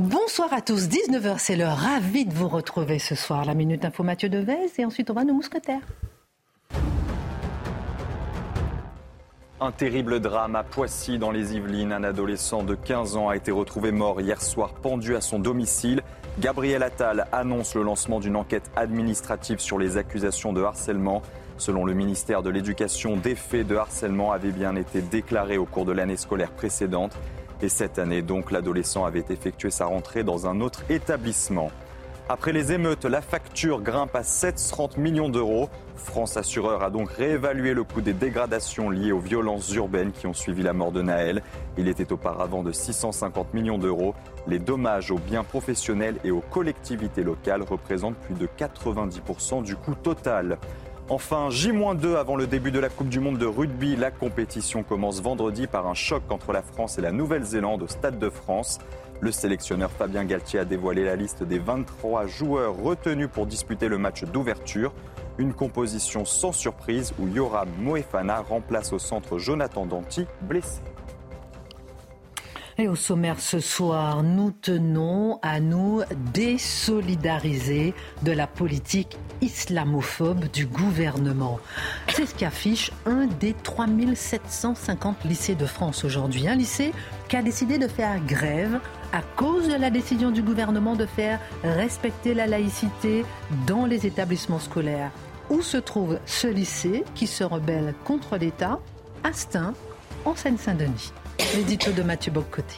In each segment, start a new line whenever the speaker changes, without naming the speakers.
Bonsoir à tous, 19h, c'est l'heure. Ravi de vous retrouver ce soir. La Minute Info Mathieu Devez et ensuite on va nos mousquetaires.
Un terrible drame à Poissy dans les Yvelines. Un adolescent de 15 ans a été retrouvé mort hier soir pendu à son domicile. Gabriel Attal annonce le lancement d'une enquête administrative sur les accusations de harcèlement. Selon le ministère de l'Éducation, des faits de harcèlement avaient bien été déclarés au cours de l'année scolaire précédente. Et cette année, donc, l'adolescent avait effectué sa rentrée dans un autre établissement. Après les émeutes, la facture grimpe à 730 millions d'euros. France Assureur a donc réévalué le coût des dégradations liées aux violences urbaines qui ont suivi la mort de Naël. Il était auparavant de 650 millions d'euros. Les dommages aux biens professionnels et aux collectivités locales représentent plus de 90% du coût total. Enfin, J-2 avant le début de la Coupe du Monde de rugby. La compétition commence vendredi par un choc entre la France et la Nouvelle-Zélande au Stade de France. Le sélectionneur Fabien Galtier a dévoilé la liste des 23 joueurs retenus pour disputer le match d'ouverture. Une composition sans surprise où Yoram Moefana remplace au centre Jonathan Danti, blessé.
Et au sommaire ce soir, nous tenons à nous désolidariser de la politique islamophobe du gouvernement. C'est ce qu'affiche un des 3750 lycées de France aujourd'hui. Un lycée qui a décidé de faire grève à cause de la décision du gouvernement de faire respecter la laïcité dans les établissements scolaires. Où se trouve ce lycée qui se rebelle contre l'État? Astin, en Seine-Saint-Denis. L'édito de Mathieu Boccoté.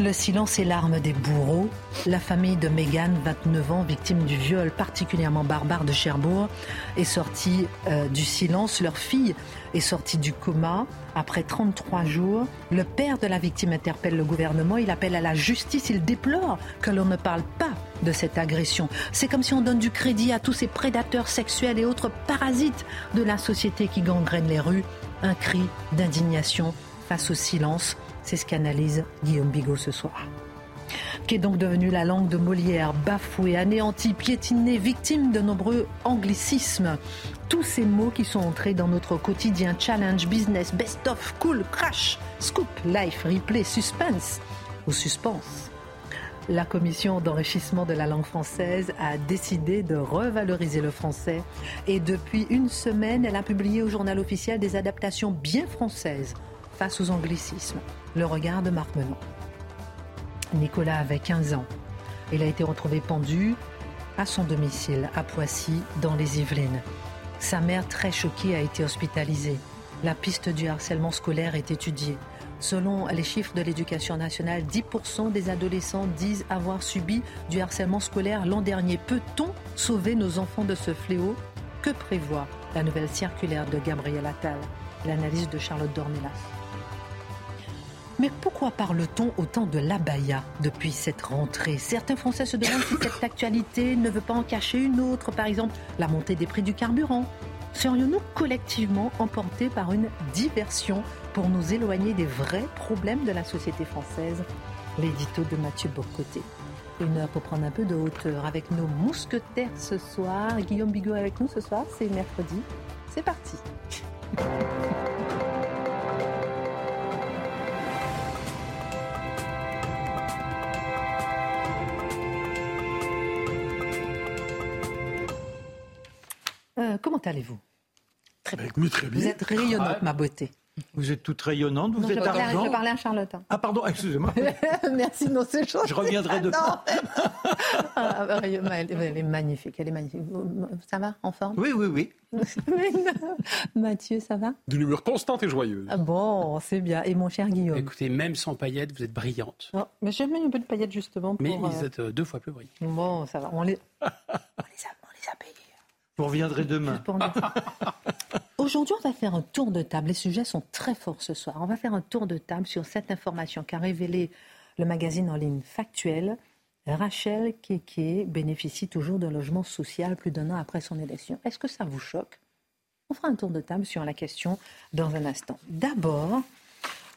Le silence est l'arme des bourreaux. La famille de Mégane, 29 ans, victime du viol particulièrement barbare de Cherbourg, est sortie euh, du silence. Leur fille est sortie du coma après 33 jours. Le père de la victime interpelle le gouvernement. Il appelle à la justice. Il déplore que l'on ne parle pas de cette agression. C'est comme si on donne du crédit à tous ces prédateurs sexuels et autres parasites de la société qui gangrènent les rues. Un cri d'indignation face au silence. C'est ce qu'analyse Guillaume Bigot ce soir. Qui est donc devenu la langue de Molière, bafouée, anéantie, piétinée, victime de nombreux anglicismes. Tous ces mots qui sont entrés dans notre quotidien challenge, business, best-of, cool, crash, scoop, life, replay, suspense ou suspense. La commission d'enrichissement de la langue française a décidé de revaloriser le français et depuis une semaine, elle a publié au journal officiel des adaptations bien françaises face aux anglicismes. Le regard de Marc Menon. Nicolas avait 15 ans. Il a été retrouvé pendu à son domicile à Poissy, dans les Yvelines. Sa mère, très choquée, a été hospitalisée. La piste du harcèlement scolaire est étudiée. Selon les chiffres de l'éducation nationale, 10% des adolescents disent avoir subi du harcèlement scolaire l'an dernier. Peut-on sauver nos enfants de ce fléau? Que prévoit la nouvelle circulaire de Gabriel Attal? L'analyse de Charlotte Dornelas. Mais pourquoi parle-t-on autant de l'abaya depuis cette rentrée? Certains Français se demandent si cette actualité ne veut pas en cacher une autre, par exemple la montée des prix du carburant. Serions-nous collectivement emportés par une diversion pour nous éloigner des vrais problèmes de la société française? L'édito de Mathieu Bourcoté. Une heure pour prendre un peu de hauteur avec nos mousquetaires ce soir. Guillaume Bigot avec nous ce soir, c'est mercredi. C'est parti. Allez-vous?
Très bien. très bien.
Vous êtes rayonnante, ma beauté.
Vous êtes toute rayonnante, vous
Non, je,
êtes
parlais,
argent.
je parlais à Charlotte.
Ah pardon, excusez-moi.
Merci, non, c'est chose.
Je reviendrai demain.
Ah, bah, elle, elle est magnifique, elle est magnifique. Ça va, en forme?
Oui, oui, oui.
Mathieu, ça va?
D'une humeur constante et joyeuse.
ah Bon, c'est bien. Et mon cher Guillaume?
Écoutez, même sans paillettes, vous êtes brillante.
Non, mais J'aime bien un peu de paillettes justement pour...
Mais
euh,
vous êtes euh, deux fois plus brillante.
Bon, ça va. On les, on les, a, on les a payés.
Vous reviendrez demain.
Aujourd'hui, on va faire un tour de table. Les sujets sont très forts ce soir. On va faire un tour de table sur cette information qu'a révélée le magazine en ligne Factuel. Rachel Keke bénéficie toujours d'un logement social plus d'un an après son élection. Est-ce que ça vous choque? On fera un tour de table sur la question dans un instant. D'abord,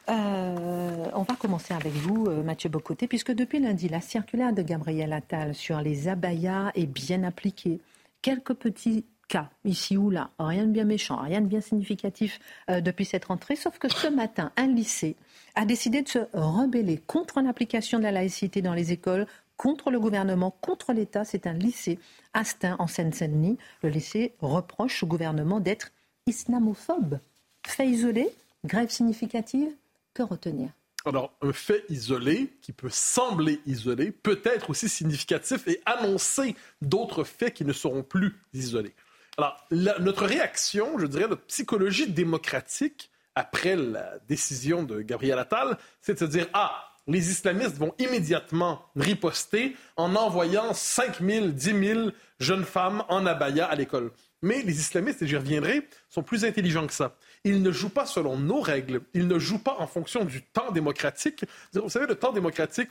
euh, on va commencer avec vous, euh, Mathieu Bocoté, puisque depuis lundi, la circulaire de Gabriel Attal sur les abayas est bien appliquée. Quelques petits cas, ici ou là, rien de bien méchant, rien de bien significatif euh, depuis cette rentrée, sauf que ce matin, un lycée a décidé de se rebeller contre l'application de la laïcité dans les écoles, contre le gouvernement, contre l'État. C'est un lycée Astin en Seine-Saint-Denis. Le lycée reproche au gouvernement d'être islamophobe. Fait isolé, grève significative, que retenir?
Alors, un fait isolé, qui peut sembler isolé, peut être aussi significatif et annoncer d'autres faits qui ne seront plus isolés. Alors, notre réaction, je dirais, notre psychologie démocratique après la décision de Gabriel Attal, c'est de se dire, ah, les islamistes vont immédiatement riposter en envoyant 5 000, 10 000 jeunes femmes en abaya à l'école. Mais les islamistes, et j'y reviendrai, sont plus intelligents que ça. Ils ne jouent pas selon nos règles. Ils ne jouent pas en fonction du temps démocratique. Vous savez, le temps démocratique,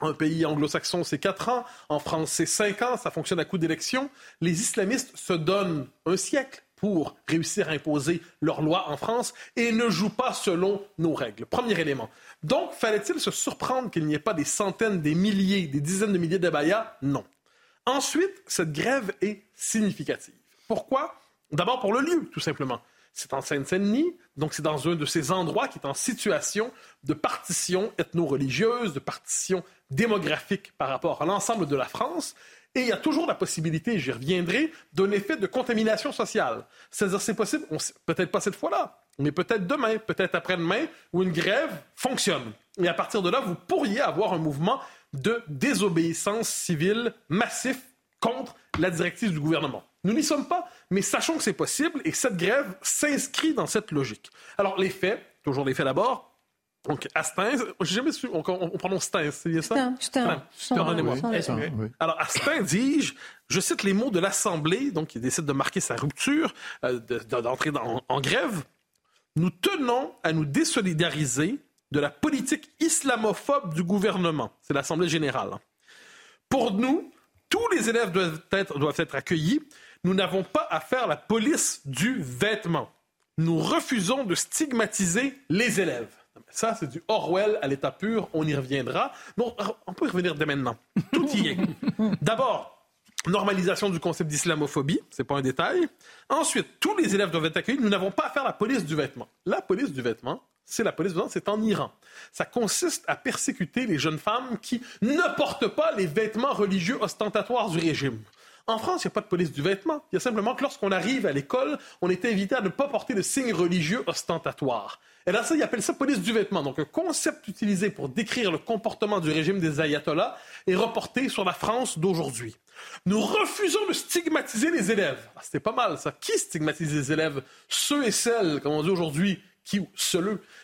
un pays anglo-saxon, c'est 4 ans. En France, c'est 5 ans. Ça fonctionne à coup d'élection. Les islamistes se donnent un siècle pour réussir à imposer leurs lois en France et ne jouent pas selon nos règles. Premier élément. Donc, fallait-il se surprendre qu'il n'y ait pas des centaines, des milliers, des dizaines de milliers d'abayas? Non. Ensuite, cette grève est significative. Pourquoi? D'abord pour le lieu, tout simplement. C'est en Seine-Saint-Denis, donc c'est dans un de ces endroits qui est en situation de partition ethno-religieuse, de partition démographique par rapport à l'ensemble de la France. Et il y a toujours la possibilité, j'y reviendrai, d'un effet de contamination sociale. C'est-à-dire, c'est possible, peut-être pas cette fois-là, mais peut-être demain, peut-être après-demain, où une grève fonctionne. Et à partir de là, vous pourriez avoir un mouvement de désobéissance civile massif contre la directive du gouvernement. Nous n'y sommes pas, mais sachons que c'est possible et que cette grève s'inscrit dans cette logique. Alors, les faits, toujours les faits d'abord. Donc, Astin, j'ai jamais su, on, on, prononce Stein, c'est bien ça?
Stein.
Alors, Astin dit, je, cite les mots de l'Assemblée, donc il décide de marquer sa rupture, euh, d'entrer en grève. Nous tenons à nous désolidariser de la politique islamophobe du gouvernement. C'est l'Assemblée générale. Pour nous, tous les élèves doivent être, doivent être accueillis. Nous n'avons pas à faire la police du vêtement. Nous refusons de stigmatiser les élèves. Ça, c'est du Orwell à l'état pur. On y reviendra. Bon, on peut y revenir dès maintenant. Tout y est. D'abord, normalisation du concept d'islamophobie, c'est pas un détail. Ensuite, tous les élèves doivent être accueillis. Nous n'avons pas à faire la police du vêtement. La police du vêtement, c'est la police c'est en Iran. Ça consiste à persécuter les jeunes femmes qui ne portent pas les vêtements religieux ostentatoires du régime. En France, il n'y a pas de police du vêtement. Il y a simplement que lorsqu'on arrive à l'école, on est invité à ne pas porter de signes religieux ostentatoires. Et là, ça, ils appellent ça police du vêtement. Donc, un concept utilisé pour décrire le comportement du régime des ayatollahs est reporté sur la France d'aujourd'hui. Nous refusons de stigmatiser les élèves. Ah, C'était pas mal, ça. Qui stigmatise les élèves? Ceux et celles, comme on dit aujourd'hui, qui,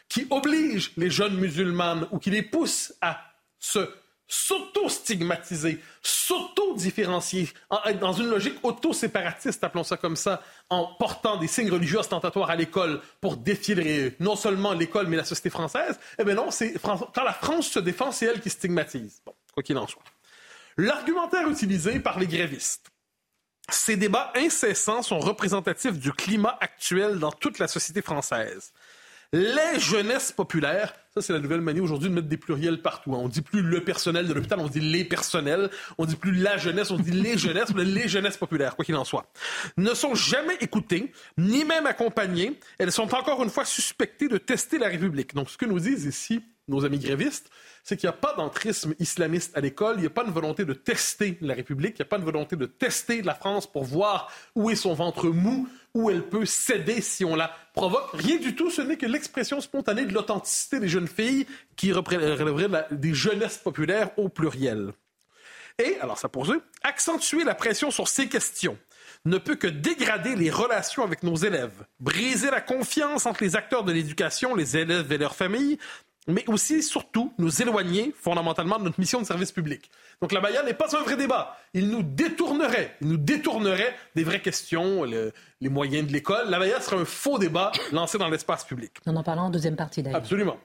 qui obligent les jeunes musulmanes ou qui les poussent à se s'auto-stigmatiser, s'auto-différencier, dans une logique auto-séparatiste, appelons ça comme ça, en portant des signes religieux ostentatoires à l'école pour défier non seulement l'école, mais la société française, eh bien non, quand la France se défend, c'est elle qui stigmatise. Bon, quoi qu'il en soit. L'argumentaire utilisé par les grévistes. Ces débats incessants sont représentatifs du climat actuel dans toute la société française les jeunesses populaires. Ça, c'est la nouvelle manière aujourd'hui de mettre des pluriels partout. On dit plus le personnel de l'hôpital, on dit les personnels. On dit plus la jeunesse, on dit les jeunesses, les jeunesses populaires, quoi qu'il en soit. Ne sont jamais écoutées, ni même accompagnées. Elles sont encore une fois suspectées de tester la République. Donc, ce que nous disent ici nos amis grévistes, c'est qu'il n'y a pas d'entrisme islamiste à l'école, il n'y a pas de volonté de tester la République, il n'y a pas de volonté de tester la France pour voir où est son ventre mou, où elle peut céder si on la provoque. Rien du tout, ce n'est que l'expression spontanée de l'authenticité des jeunes filles qui relèverait des jeunesses populaires au pluriel. Et, alors ça poursuit, accentuer la pression sur ces questions ne peut que dégrader les relations avec nos élèves, briser la confiance entre les acteurs de l'éducation, les élèves et leurs familles, mais aussi, surtout, nous éloigner fondamentalement de notre mission de service public. Donc la Baïa n'est pas un vrai débat. Il nous détournerait, il nous détournerait des vraies questions, les moyens de l'école. La Baïa serait un faux débat lancé dans l'espace public.
On en parlera en deuxième partie d'ailleurs.
Absolument.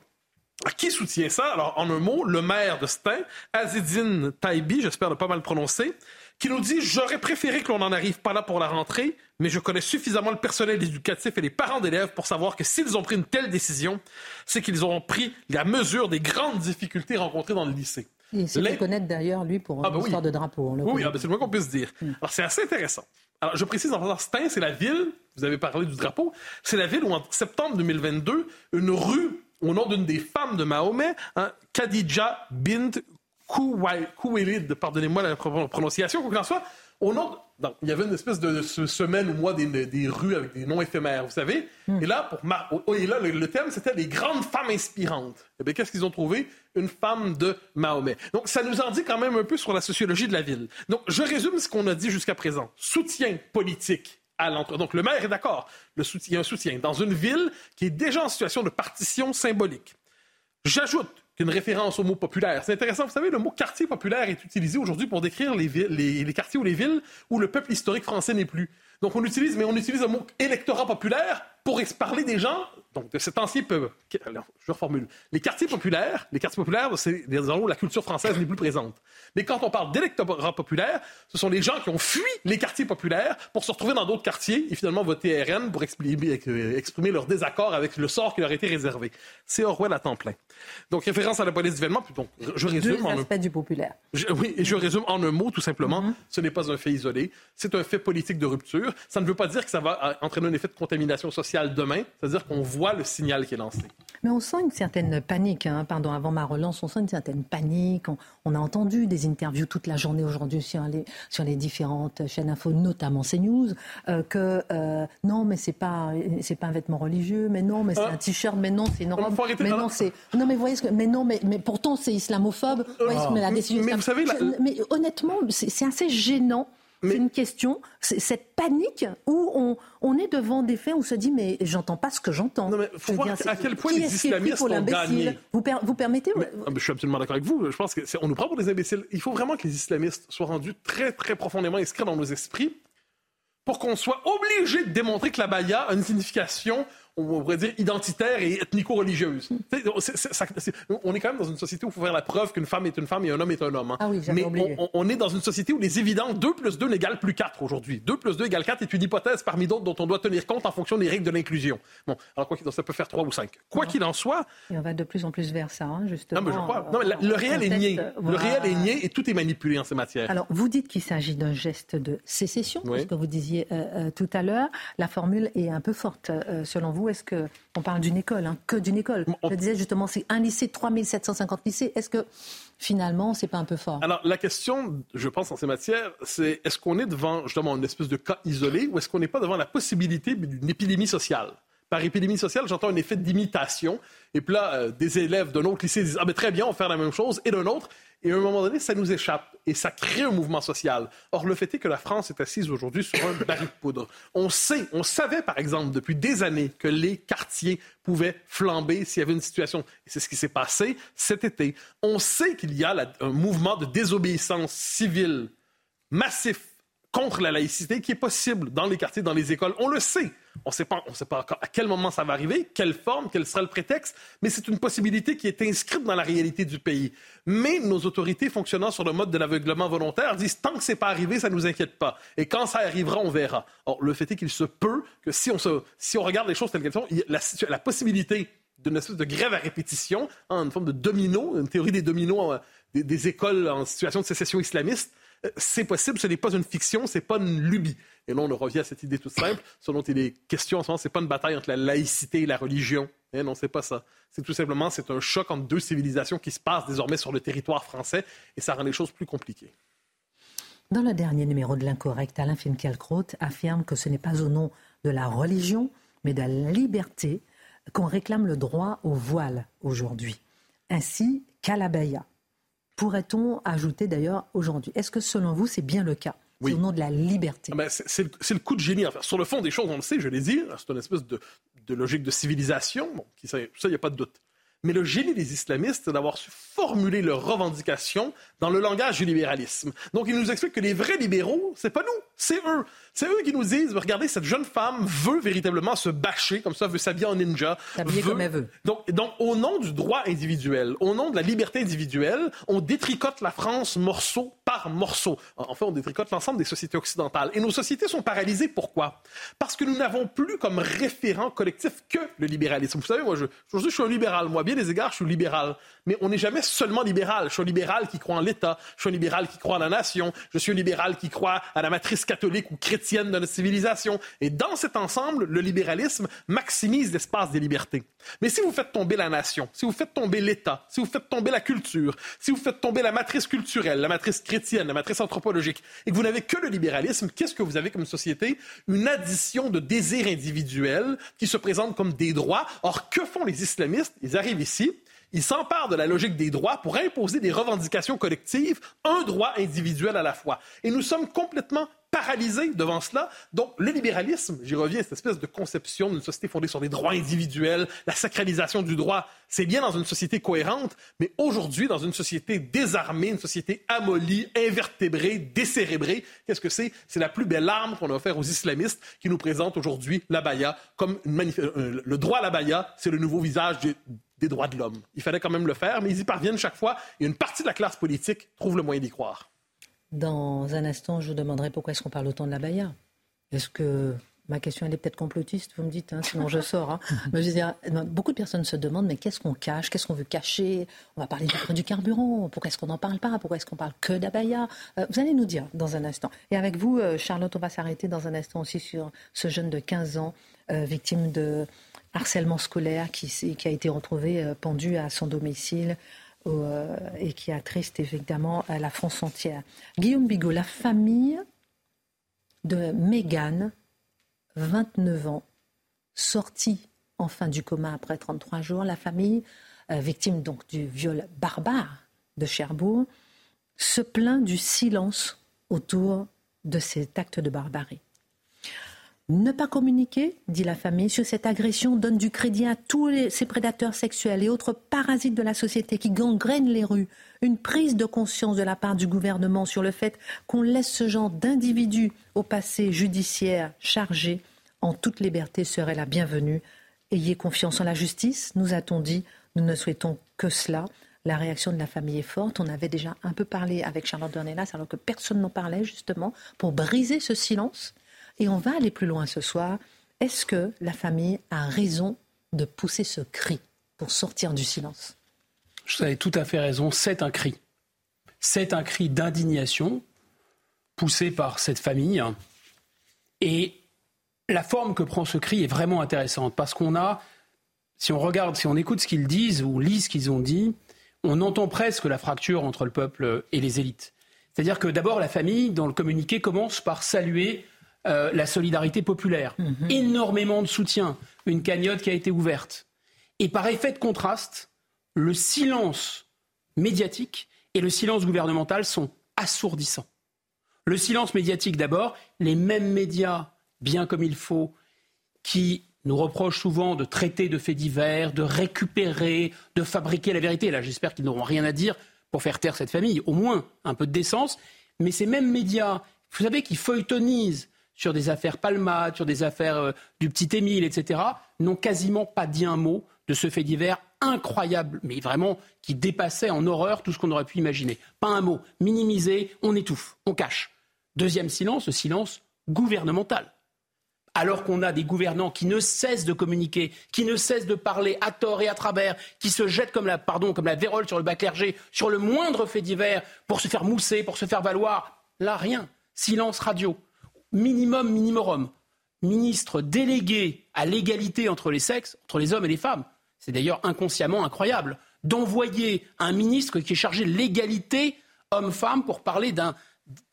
Qui soutient ça? Alors, en un mot, le maire de Stein, Azedine Taibi, j'espère ne pas mal prononcer, qui nous dit J'aurais préféré que l'on n'en arrive pas là pour la rentrée, mais je connais suffisamment le personnel éducatif et les parents d'élèves pour savoir que s'ils ont pris une telle décision, c'est qu'ils auront pris la mesure des grandes difficultés rencontrées dans le lycée.
Il s'est fait connaître d'ailleurs, lui, pour ah, l'histoire de drapeau.
oui, ah, bah, c'est le moins qu'on puisse dire. Mm. Alors, c'est assez intéressant. Alors, je précise en passant, Stein, c'est la ville, vous avez parlé du drapeau, c'est la ville où, en septembre 2022, une rue au nom d'une des femmes de Mahomet, hein, Khadija bint Kouwailid, pardonnez-moi la prononciation, quoi qu'il en soit, au nom il y avait une espèce de, semaine ou mois des, rues avec des noms éphémères, vous savez. Hmm. Et là, pour oh, et là le, thème, c'était les grandes femmes inspirantes. Eh bien, qu'est-ce qu'ils ont trouvé? Une femme de Mahomet. Donc, ça nous en dit quand même un peu sur la sociologie de la ville. Donc, je résume ce qu'on a dit jusqu'à présent. Soutien politique à l'entre... Donc, le maire est d'accord. Il y a un soutien dans une ville qui est déjà en situation de partition symbolique. J'ajoute qu'une référence au mot populaire. C'est intéressant, vous savez, le mot quartier populaire est utilisé aujourd'hui pour décrire les, les, quartiers ou les villes où le peuple historique français n'est plus. Donc on utilise, mais on utilise le mot électorat populaire pour parler des gens, donc de cet ancien peuple. je reformule. Les quartiers populaires, les quartiers populaires, c'est des endroits où la culture française n'est plus présente. Mais quand on parle d'électorat populaire, ce sont les gens qui ont fui les quartiers populaires pour se retrouver dans d'autres quartiers et finalement voter RN pour exprimer, exprimer leur désaccord avec le sort qui leur a été réservé. C'est Orwell à temps plein. Donc, référence à la police d'événement. Donc, je résume.
Deux aspects du populaire.
oui, et je résume en un mot, tout simplement. Mm-hmm. Ce n'est pas un fait isolé. C'est un fait politique de rupture. Ça ne veut pas dire que ça va euh, entraîner un effet de contamination sociale demain. C'est-à-dire qu'on voit le signal qui est lancé.
Mais on sent une certaine panique. Hein. Pardon, avant ma relance, on sent une certaine panique. On, a entendu des interviews toute la journée aujourd'hui sur les, sur les différentes chaînes info, notamment CNews, euh, que euh, non, mais c'est pas c'est pas un vêtement religieux, mais non, mais c'est un t-shirt, mais non, c'est une robe, mais non, c'est non, mais voyez ce que, mais non, mais, mais pourtant c'est islamophobe. Voyez ce que, mais la décision.
Mais, vous savez,
mais honnêtement, c'est assez gênant c'est une question, cette panique où on, on, est devant des faits où on se dit mais j'entends pas ce que j'entends.
Non mais faut voir à quel point les islamistes ont gagné.
Vous, vous permettez
ah, Je suis absolument d'accord avec vous. Je pense qu'on nous prend pour des imbéciles. Il faut vraiment que les islamistes soient rendus très très profondément inscrits dans nos esprits pour qu'on soit obligé de démontrer que la baya a une signification on pourrait dire, identitaire et ethnico-religieuse. on est quand même dans une société où il faut faire la preuve qu'une femme est une femme et un homme est un homme. Hein.
Ah oui,
Mais
on,
on, est dans une société où les évidents 2 plus 2 n'égale plus 4 aujourd'hui. 2 plus 2 égale 4 est une hypothèse parmi d'autres dont on doit tenir compte en fonction des règles de l'inclusion. Bon, alors quoi qu'il ça peut faire 3 ou 5. Quoi qu'il en soit...
Et on va de plus en plus vers ça, hein, justement.
Non, mais je crois. Non, mais le réel est nié. Le réel est nié et tout est manipulé en ces matières.
Alors, vous dites qu'il s'agit d'un geste de sécession, ce que vous disiez euh, euh, tout à l'heure. La formule est un peu forte, euh, selon vous. Est-ce que on parle d'une école, hein, que d'une école. Je disais justement, c'est un lycée, 3750 lycées. Est-ce que finalement, c'est pas un peu fort?
Alors, la question, je pense, en ces matières, c'est est-ce qu'on est devant justement une espèce de cas isolé ou est-ce qu'on n'est pas devant la possibilité d'une épidémie sociale? Par épidémie sociale, j'entends un effet d'imitation. Et puis là, euh, des élèves d'un autre lycée disent Ah, ben très bien, on va faire la même chose. Et d'un autre, et à un moment donné, ça nous échappe et ça crée un mouvement social. Or, le fait est que la France est assise aujourd'hui sur un baril de poudre. On sait, on savait par exemple depuis des années que les quartiers pouvaient flamber s'il y avait une situation. Et c'est ce qui s'est passé cet été. On sait qu'il y a un mouvement de désobéissance civile massif contre la laïcité qui est possible dans les quartiers, dans les écoles. On le sait. On ne sait pas, pas à quel moment ça va arriver, quelle forme, quel sera le prétexte, mais c'est une possibilité qui est inscrite dans la réalité du pays. Mais nos autorités fonctionnant sur le mode de l'aveuglement volontaire disent tant que c'est pas arrivé, ça nous inquiète pas. Et quand ça arrivera, on verra. Or, le fait est qu'il se peut que si on, regarde les choses telles qu'elles sont, la, la possibilité d'une espèce de grève à répétition, hein, une forme de domino, une théorie des dominos euh, des écoles en situation de sécession islamiste, c'est possible, ce n'est pas une fiction, c'est pas une lubie. Et là, on revient à cette idée toute simple, ce dont il est question en ce moment, c'est pas une bataille entre la laïcité et la religion. Eh non, c'est pas ça. C'est tout simplement, c'est un choc entre deux civilisations qui se passent désormais sur le territoire français, et ça rend les choses plus compliquées.
Dans le dernier numéro de l'Incorrect, Alain Finkielkraut affirme que ce n'est pas au nom de la religion, mais de la liberté qu'on réclame le droit au voile aujourd'hui, ainsi qu'à l'abaya. Pourrait-on ajouter d'ailleurs aujourd'hui? Est-ce que selon vous, c'est bien le cas? Au nom de la liberté.
Ah ben, c'est le coup de génie. Sur le fond des choses, on le sait, je l'ai dit, c'est une espèce de, logique de civilisation. Bon, ça, il n'y a pas de doute. Mais le génie des islamistes, c'est d'avoir su formuler leurs revendications dans le langage du libéralisme. Donc, ils nous expliquent que les vrais libéraux, c'est pas nous, c'est eux. C'est eux qui nous disent, regardez, cette jeune femme veut véritablement se bâcher, comme ça, veut s'habiller en ninja.
S'habiller comme elle veut.
Donc, donc, au nom du droit individuel, au nom de la liberté individuelle, on détricote la France morceau par morceau. En fait, on détricote l'ensemble des sociétés occidentales. Et nos sociétés sont paralysées. Pourquoi? Parce que nous n'avons plus comme référent collectif que le libéralisme. Vous savez, moi, je, je, suis un libéral. Moi, bien des égards, je suis libéral. Mais on n'est jamais seulement libéral. Je suis libéral qui croit en l'État. Je suis libéral qui croit en la nation. Je suis libéral qui croit à la matrice catholique ou chrétienne de notre civilisation. Et dans cet ensemble, le libéralisme maximise l'espace des libertés. Mais si vous faites tomber la nation, si vous faites tomber l'État, si vous faites tomber la culture, si vous faites tomber la matrice culturelle, la matrice chrétienne, la matrice anthropologique, et que vous n'avez que le libéralisme, qu'est-ce que vous avez comme société? Une addition de désirs individuels qui se présentent comme des droits. Or, que font les islamistes? Ils arrivent ici, ils s'emparent de la logique des droits pour imposer des revendications collectives, un droit individuel à la fois. Et nous sommes complètement paralysés devant cela. Donc, le libéralisme, j'y reviens, cette espèce de conception d'une société fondée sur des droits individuels, la sacralisation du droit, c'est bien dans une société cohérente, mais aujourd'hui, dans une société désarmée, une société amolie, invertébrée, décérébrée, qu'est-ce que c'est? C'est la plus belle arme qu'on a offert aux islamistes qui nous présentent aujourd'hui la baya comme une euh, le droit à la baya, c'est le nouveau visage des droits de l'homme. Il fallait quand même le faire, mais ils y parviennent chaque fois et une partie de la classe politique trouve le moyen d'y croire.
Dans un instant, je vous demanderai pourquoi est-ce qu'on parle autant de la Baïa. Est-ce que ma question elle est peut-être complotiste, vous me dites, hein, sinon je sors. Hein. beaucoup de personnes se demandent mais qu'est-ce qu'on cache, qu'est-ce qu'on veut cacher? On va parler du prix du carburant. Pourquoi est-ce qu'on n'en parle pas? Pourquoi est-ce qu'on parle que d'Abaya euh, Vous allez nous dire dans un instant. Et avec vous, euh, Charlotte, on va s'arrêter dans un instant aussi sur ce jeune de 15 ans, euh, victime de harcèlement scolaire, qui, qui a été retrouvé pendu à son domicile et qui attriste évidemment la France entière. Guillaume Bigot, la famille de Mégane, 29 ans, sortie enfin du coma après 33 jours, la famille, euh, victime donc du viol barbare de Cherbourg, se plaint du silence autour de cet acte de barbarie. Ne pas communiquer, dit la famille, sur cette agression donne du crédit à tous ces prédateurs sexuels et autres parasites de la société qui gangrènent les rues. Une prise de conscience de la part du gouvernement sur le fait qu'on laisse ce genre d'individus au passé judiciaire chargé en toute liberté serait la bienvenue. Ayez confiance en la justice, nous a-t-on dit. Nous ne souhaitons que cela. La réaction de la famille est forte. On avait déjà un peu parlé avec Charlotte Dornelas alors que personne n'en parlait justement pour briser ce silence et on va aller plus loin ce soir. Est-ce que la famille a raison de pousser ce cri pour sortir du silence?
Vous avez tout à fait raison, c'est un cri. C'est un cri d'indignation poussé par cette famille. Et la forme que prend ce cri est vraiment intéressante parce qu'on a, si on regarde, si on écoute ce qu'ils disent ou lit ce qu'ils ont dit, on entend presque la fracture entre le peuple et les élites. C'est-à-dire que d'abord, la famille, dans le communiqué, commence par saluer euh, la solidarité populaire. Mhm. Énormément de soutien. Une cagnotte qui a été ouverte. Et par effet de contraste, le silence médiatique et le silence gouvernemental sont assourdissants. Le silence médiatique d'abord, les mêmes médias, bien comme il faut, qui nous reprochent souvent de traiter de faits divers, de récupérer, de fabriquer la vérité. Là, j'espère qu'ils n'auront rien à dire pour faire taire cette famille, au moins un peu de décence. Mais ces mêmes médias, vous savez, qui feuilletonisent sur des affaires Palmade, sur des affaires euh, du petit Émile, etc., n'ont quasiment pas dit un mot de ce fait divers incroyable, mais vraiment qui dépassait en horreur tout ce qu'on aurait pu imaginer. Pas un mot. Minimisé, on étouffe, on cache. Deuxième silence, le silence gouvernemental. Alors qu'on a des gouvernants qui ne cessent de communiquer, qui ne cessent de parler à tort et à travers, qui se jettent comme la, pardon, comme la vérole sur le bas clergé, sur le moindre fait divers, pour se faire mousser, pour se faire valoir. Là, rien. Silence radio minimum minimum, ministre délégué à l'égalité entre les sexes, entre les hommes et les femmes, c'est d'ailleurs inconsciemment incroyable, d'envoyer un ministre qui est chargé de l'égalité homme-femme pour parler d'un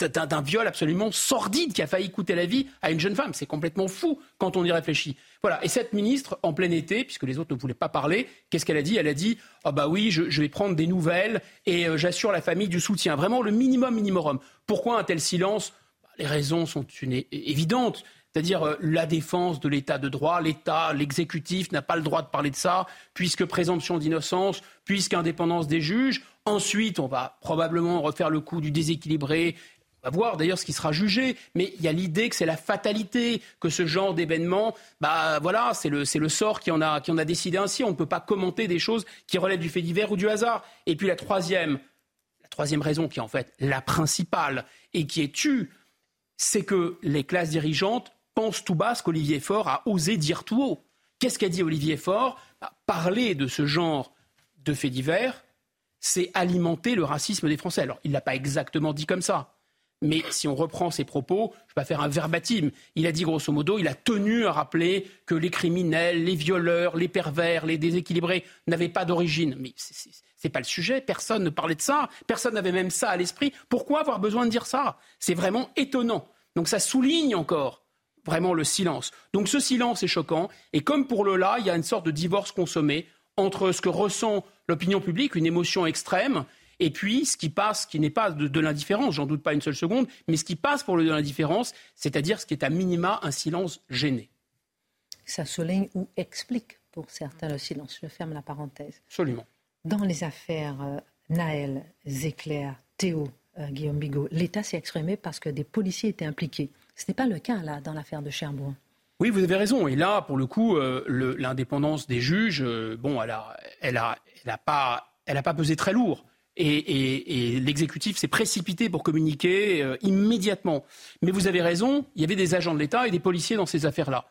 d'un viol absolument sordide qui a failli coûter la vie à une jeune femme. C'est complètement fou quand on y réfléchit. Voilà. Et cette ministre, en plein été, puisque les autres ne voulaient pas parler, qu'est-ce qu'elle a dit? Elle a dit Ah oh bah oui, je, vais prendre des nouvelles et euh, j'assure la famille du soutien. Vraiment le minimum minimum. Pourquoi un tel silence les raisons sont évidentes. c'est-à-dire euh, la défense de l'état de droit, l'État, l'exécutif n'a pas le droit de parler de ça, puisque présomption d'innocence, puisqu'indépendance des juges. Ensuite, on va probablement refaire le coup du déséquilibré, on va voir d'ailleurs ce qui sera jugé, mais il y a l'idée que c'est la fatalité, que ce genre d'événement, bah voilà, c'est le, sort qui en, a, qui en a décidé ainsi. On ne peut pas commenter des choses qui relèvent du fait divers ou du hasard. Et puis la troisième, la troisième raison qui est en fait la principale et qui est tue, c'est que les classes dirigeantes pensent tout bas ce qu'Olivier Faure a osé dire tout haut. Qu'est-ce qu'a dit Olivier Faure bah, Parler de ce genre de faits divers, c'est alimenter le racisme des Français. Alors, il ne l'a pas exactement dit comme ça. Mais si on reprend ses propos, je vais pas faire un verbatim, il a dit grosso modo, il a tenu à rappeler que les criminels, les violeurs, les pervers, les déséquilibrés n'avaient pas d'origine. N'est pas le sujet, personne ne parlait de ça, personne n'avait même ça à l'esprit. Pourquoi avoir besoin de dire ça? C'est vraiment étonnant. Donc ça souligne encore vraiment le silence. Donc ce silence est choquant. Et comme pour Lola, il y a une sorte de divorce consommé entre ce que ressent l'opinion publique, une émotion extrême, et puis, ce qui passe, qui n'est pas de, l'indifférence, j'en doute pas une seule seconde, mais ce qui passe pour le de l'indifférence, c'est-à-dire ce qui est à minima un silence gêné.
Ça souligne ou explique pour certains le silence. Je ferme la parenthèse.
Absolument.
Dans les affaires euh, Naël, Zéclair, Théo, euh, Guillaume Bigot, l'État s'est exprimé parce que des policiers étaient impliqués. Ce n'est pas le cas là dans l'affaire de Cherbourg.
Oui, vous avez raison. Et là, pour le coup, euh, l'indépendance des juges, bon, elle n'a elle a, elle a pas, a pas pesé très lourd et, l'exécutif s'est précipité pour communiquer euh, immédiatement. Mais vous avez raison, il y avait des agents de l'État et des policiers dans ces affaires-là.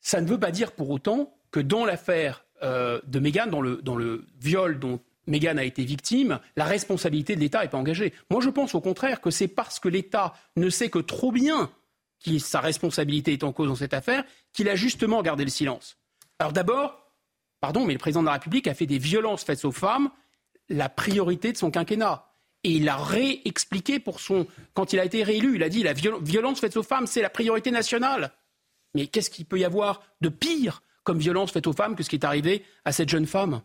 Ça ne veut pas dire pour autant que dans l'affaire euh, de Mégane, dans le, viol dont Mégane a été victime, la responsabilité de l'État n'est pas engagée. Moi, je pense au contraire que c'est parce que l'État ne sait que trop bien que sa responsabilité est en cause dans cette affaire qu'il a justement gardé le silence. Alors d'abord, pardon, mais le président de la République a fait des violences faites aux femmes la priorité de son quinquennat. Et il a réexpliqué pour son. Quand il a été réélu, il a dit la violence faite aux femmes, c'est la priorité nationale. Mais qu'est-ce qu'il peut y avoir de pire comme violence faite aux femmes que ce qui est arrivé à cette jeune femme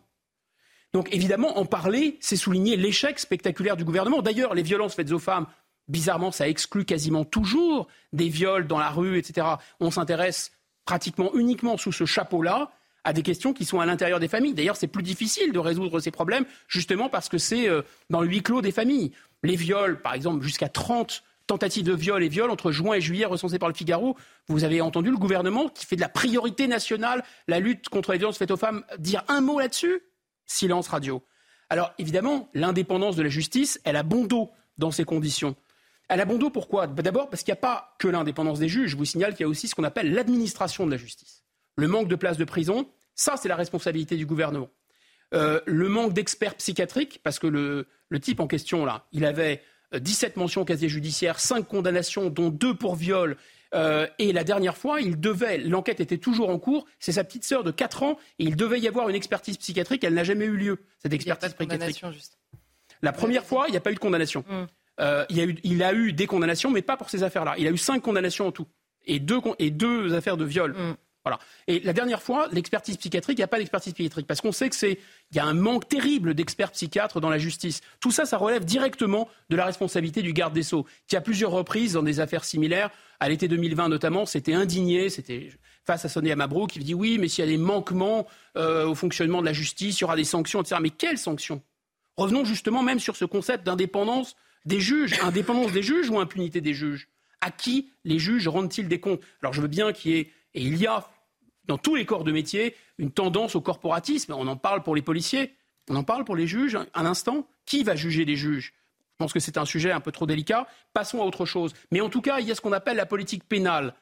Donc évidemment, en parler, c'est souligner l'échec spectaculaire du gouvernement. D'ailleurs, les violences faites aux femmes, bizarrement, ça exclut quasiment toujours des viols dans la rue, etc. On s'intéresse pratiquement uniquement sous ce chapeau-là à des questions qui sont à l'intérieur des familles. D'ailleurs, c'est plus difficile de résoudre ces problèmes justement parce que c'est euh, dans le huis clos des familles. Les viols, par exemple, jusqu'à 30 tentatives de viol et viols entre juin et juillet recensées par le Figaro. Vous avez entendu le gouvernement qui fait de la priorité nationale la lutte contre les violences faites aux femmes dire un mot là-dessus? Silence radio. Alors évidemment, l'indépendance de la justice, elle a bon dos dans ces conditions. Elle a bon dos pourquoi? D'abord parce qu'il n'y a pas que l'indépendance des juges. Je vous signale qu'il y a aussi ce qu'on appelle l'administration de la justice le manque de places de prison, ça, c'est la responsabilité du gouvernement. Euh, le manque d'experts psychiatriques, parce que le, type en question, là, il avait 17 euh, mentions au casier judiciaire, 5 condamnations, dont 2 pour viol. Euh, et la dernière fois, il devait, l'enquête était toujours en cours, c'est sa petite sœur de 4 ans, et il devait y avoir une expertise psychiatrique, elle n'a jamais eu lieu, cette expertise psychiatrique. Juste. La première fois, il n'y a pas eu de condamnation. Hum. il, a eu, il, a eu, des condamnations, mais pas pour ces affaires-là. Il a eu 5 condamnations en tout, et 2 et deux affaires de viol. Hum. Voilà. Et la dernière fois, l'expertise psychiatrique, il n'y a pas d'expertise psychiatrique parce qu'on sait que c'est, il y a un manque terrible d'experts psychiatres dans la justice. Tout ça, ça relève directement de la responsabilité du garde des Sceaux, qui à plusieurs reprises, dans des affaires similaires, à l'été 2020 notamment, s'était indigné, c'était face à Sonia Mabrouk, qui dit oui, mais s'il y a des manquements euh, au fonctionnement de la justice, il y aura des sanctions, etc. Mais quelles sanctions? Revenons justement même sur ce concept d'indépendance des juges, indépendance des juges ou impunité des juges? À qui les juges rendent-ils des comptes? Alors je veux bien qu'il y ait et il y a dans tous les corps de métier une tendance au corporatisme. On en parle pour les policiers, on en parle pour les juges. Un instant, qui va juger les juges? Je pense que c'est un sujet un peu trop délicat. Passons à autre chose. Mais en tout cas, il y a ce qu'on appelle la politique pénale.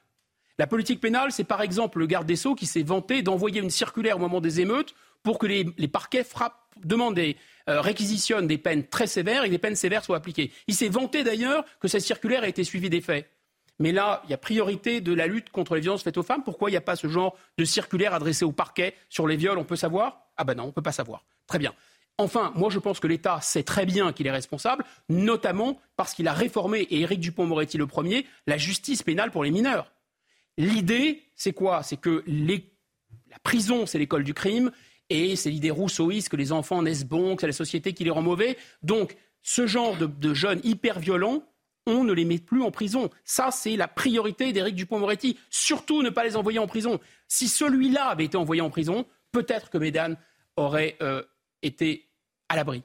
La politique pénale, c'est par exemple le garde des Sceaux qui s'est vanté d'envoyer une circulaire au moment des émeutes pour que les, parquets frappent, demandent euh, réquisitionnent des peines très sévères et que des peines sévères soient appliquées. Il s'est vanté d'ailleurs que cette circulaire a été suivie des faits. Mais là, il y a priorité de la lutte contre les violences faites aux femmes. Pourquoi il n'y a pas ce genre de circulaire adressé au parquet sur les viols On peut savoir? Ah ben non, on ne peut pas savoir. Très bien. Enfin, moi je pense que l'État sait très bien qu'il est responsable, notamment parce qu'il a réformé, et Éric Dupont-Moretti le premier, la justice pénale pour les mineurs. L'idée, c'est quoi? C'est que la prison, c'est l'école du crime, et c'est l'idée rousseauiste que les enfants naissent bons, que c'est la société qui les rend mauvais. Donc, ce genre de, de jeunes hyper violents, on ne les met plus en prison. Ça, c'est la priorité d'Éric Dupont-Moretti. Surtout ne pas les envoyer en prison. Si celui-là avait été envoyé en prison, peut-être que Médane aurait euh, été à l'abri.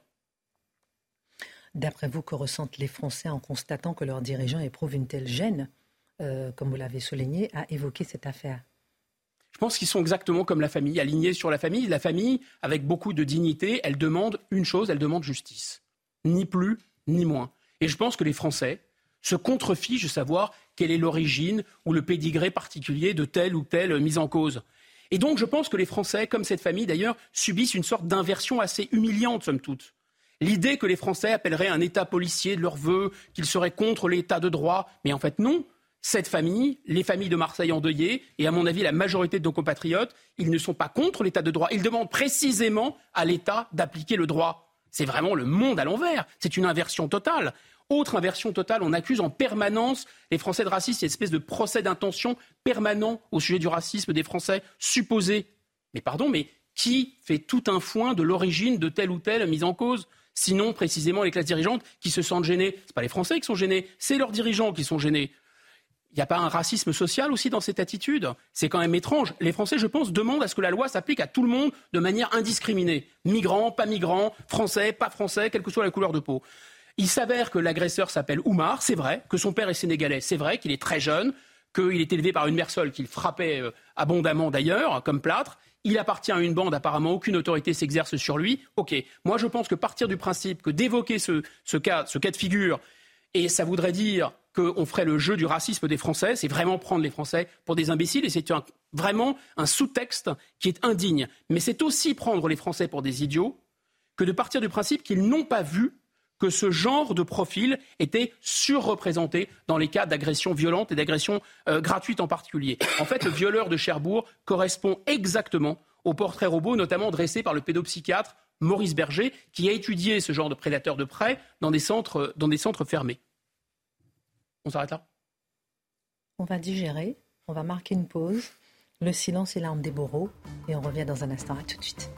D'après vous, que ressentent les Français en constatant que leurs dirigeants éprouvent une telle gêne, euh, comme vous l'avez souligné, à évoquer cette affaire?
Je pense qu'ils sont exactement comme la famille, alignés sur la famille. La famille, avec beaucoup de dignité, elle demande une chose, elle demande justice. Ni plus, ni moins. Et je pense que les Français se contrefichent de savoir quelle est l'origine ou le pédigré particulier de telle ou telle mise en cause. Et donc je pense que les Français, comme cette famille d'ailleurs, subissent une sorte d'inversion assez humiliante, somme toute. L'idée que les Français appelleraient un État policier de leur vœu, qu'ils seraient contre l'État de droit, mais en fait non. Cette famille, les familles de Marseille endeuillées, et à mon avis la majorité de nos compatriotes, ils ne sont pas contre l'État de droit. Ils demandent précisément à l'État d'appliquer le droit. C'est vraiment le monde à l'envers. C'est une inversion totale. Autre inversion totale, on accuse en permanence les Français de racisme, une espèce de procès d'intention permanent au sujet du racisme des Français supposés. Mais pardon, mais qui fait tout un foin de l'origine de telle ou telle mise en cause? Sinon, précisément, les classes dirigeantes qui se sentent gênées. Ce pas les Français qui sont gênés, c'est leurs dirigeants qui sont gênés. Il n'y a pas un racisme social aussi dans cette attitude? C'est quand même étrange. Les Français, je pense, demandent à ce que la loi s'applique à tout le monde de manière indiscriminée. Migrants, pas migrants, français, pas français, quelle que soit la couleur de peau. Il s'avère que l'agresseur s'appelle Oumar, c'est vrai, que son père est sénégalais, c'est vrai, qu'il est très jeune, qu'il est élevé par une mère seule qu'il frappait euh, abondamment d'ailleurs, comme plâtre. Il appartient à une bande, apparemment aucune autorité s'exerce sur lui. Ok, moi je pense que partir du principe que d'évoquer ce, cas, ce cas de figure, et ça voudrait dire qu'on ferait le jeu du racisme des Français, c'est vraiment prendre les Français pour des imbéciles, et c'est vraiment un sous-texte qui est indigne. Mais c'est aussi prendre les Français pour des idiots que de partir du principe qu'ils n'ont pas vu que ce genre de profil était surreprésenté dans les cas d'agression violente et d'agression euh, gratuite en particulier. En fait, le violeur de Cherbourg correspond exactement au portrait robot, notamment dressé par le pédopsychiatre Maurice Berger, qui a étudié ce genre de prédateurs de près dans des centres fermés. On s'arrête là
On va digérer, on va marquer une pause. Le silence est l'arme des bourreaux et on revient dans un instant. À tout de suite.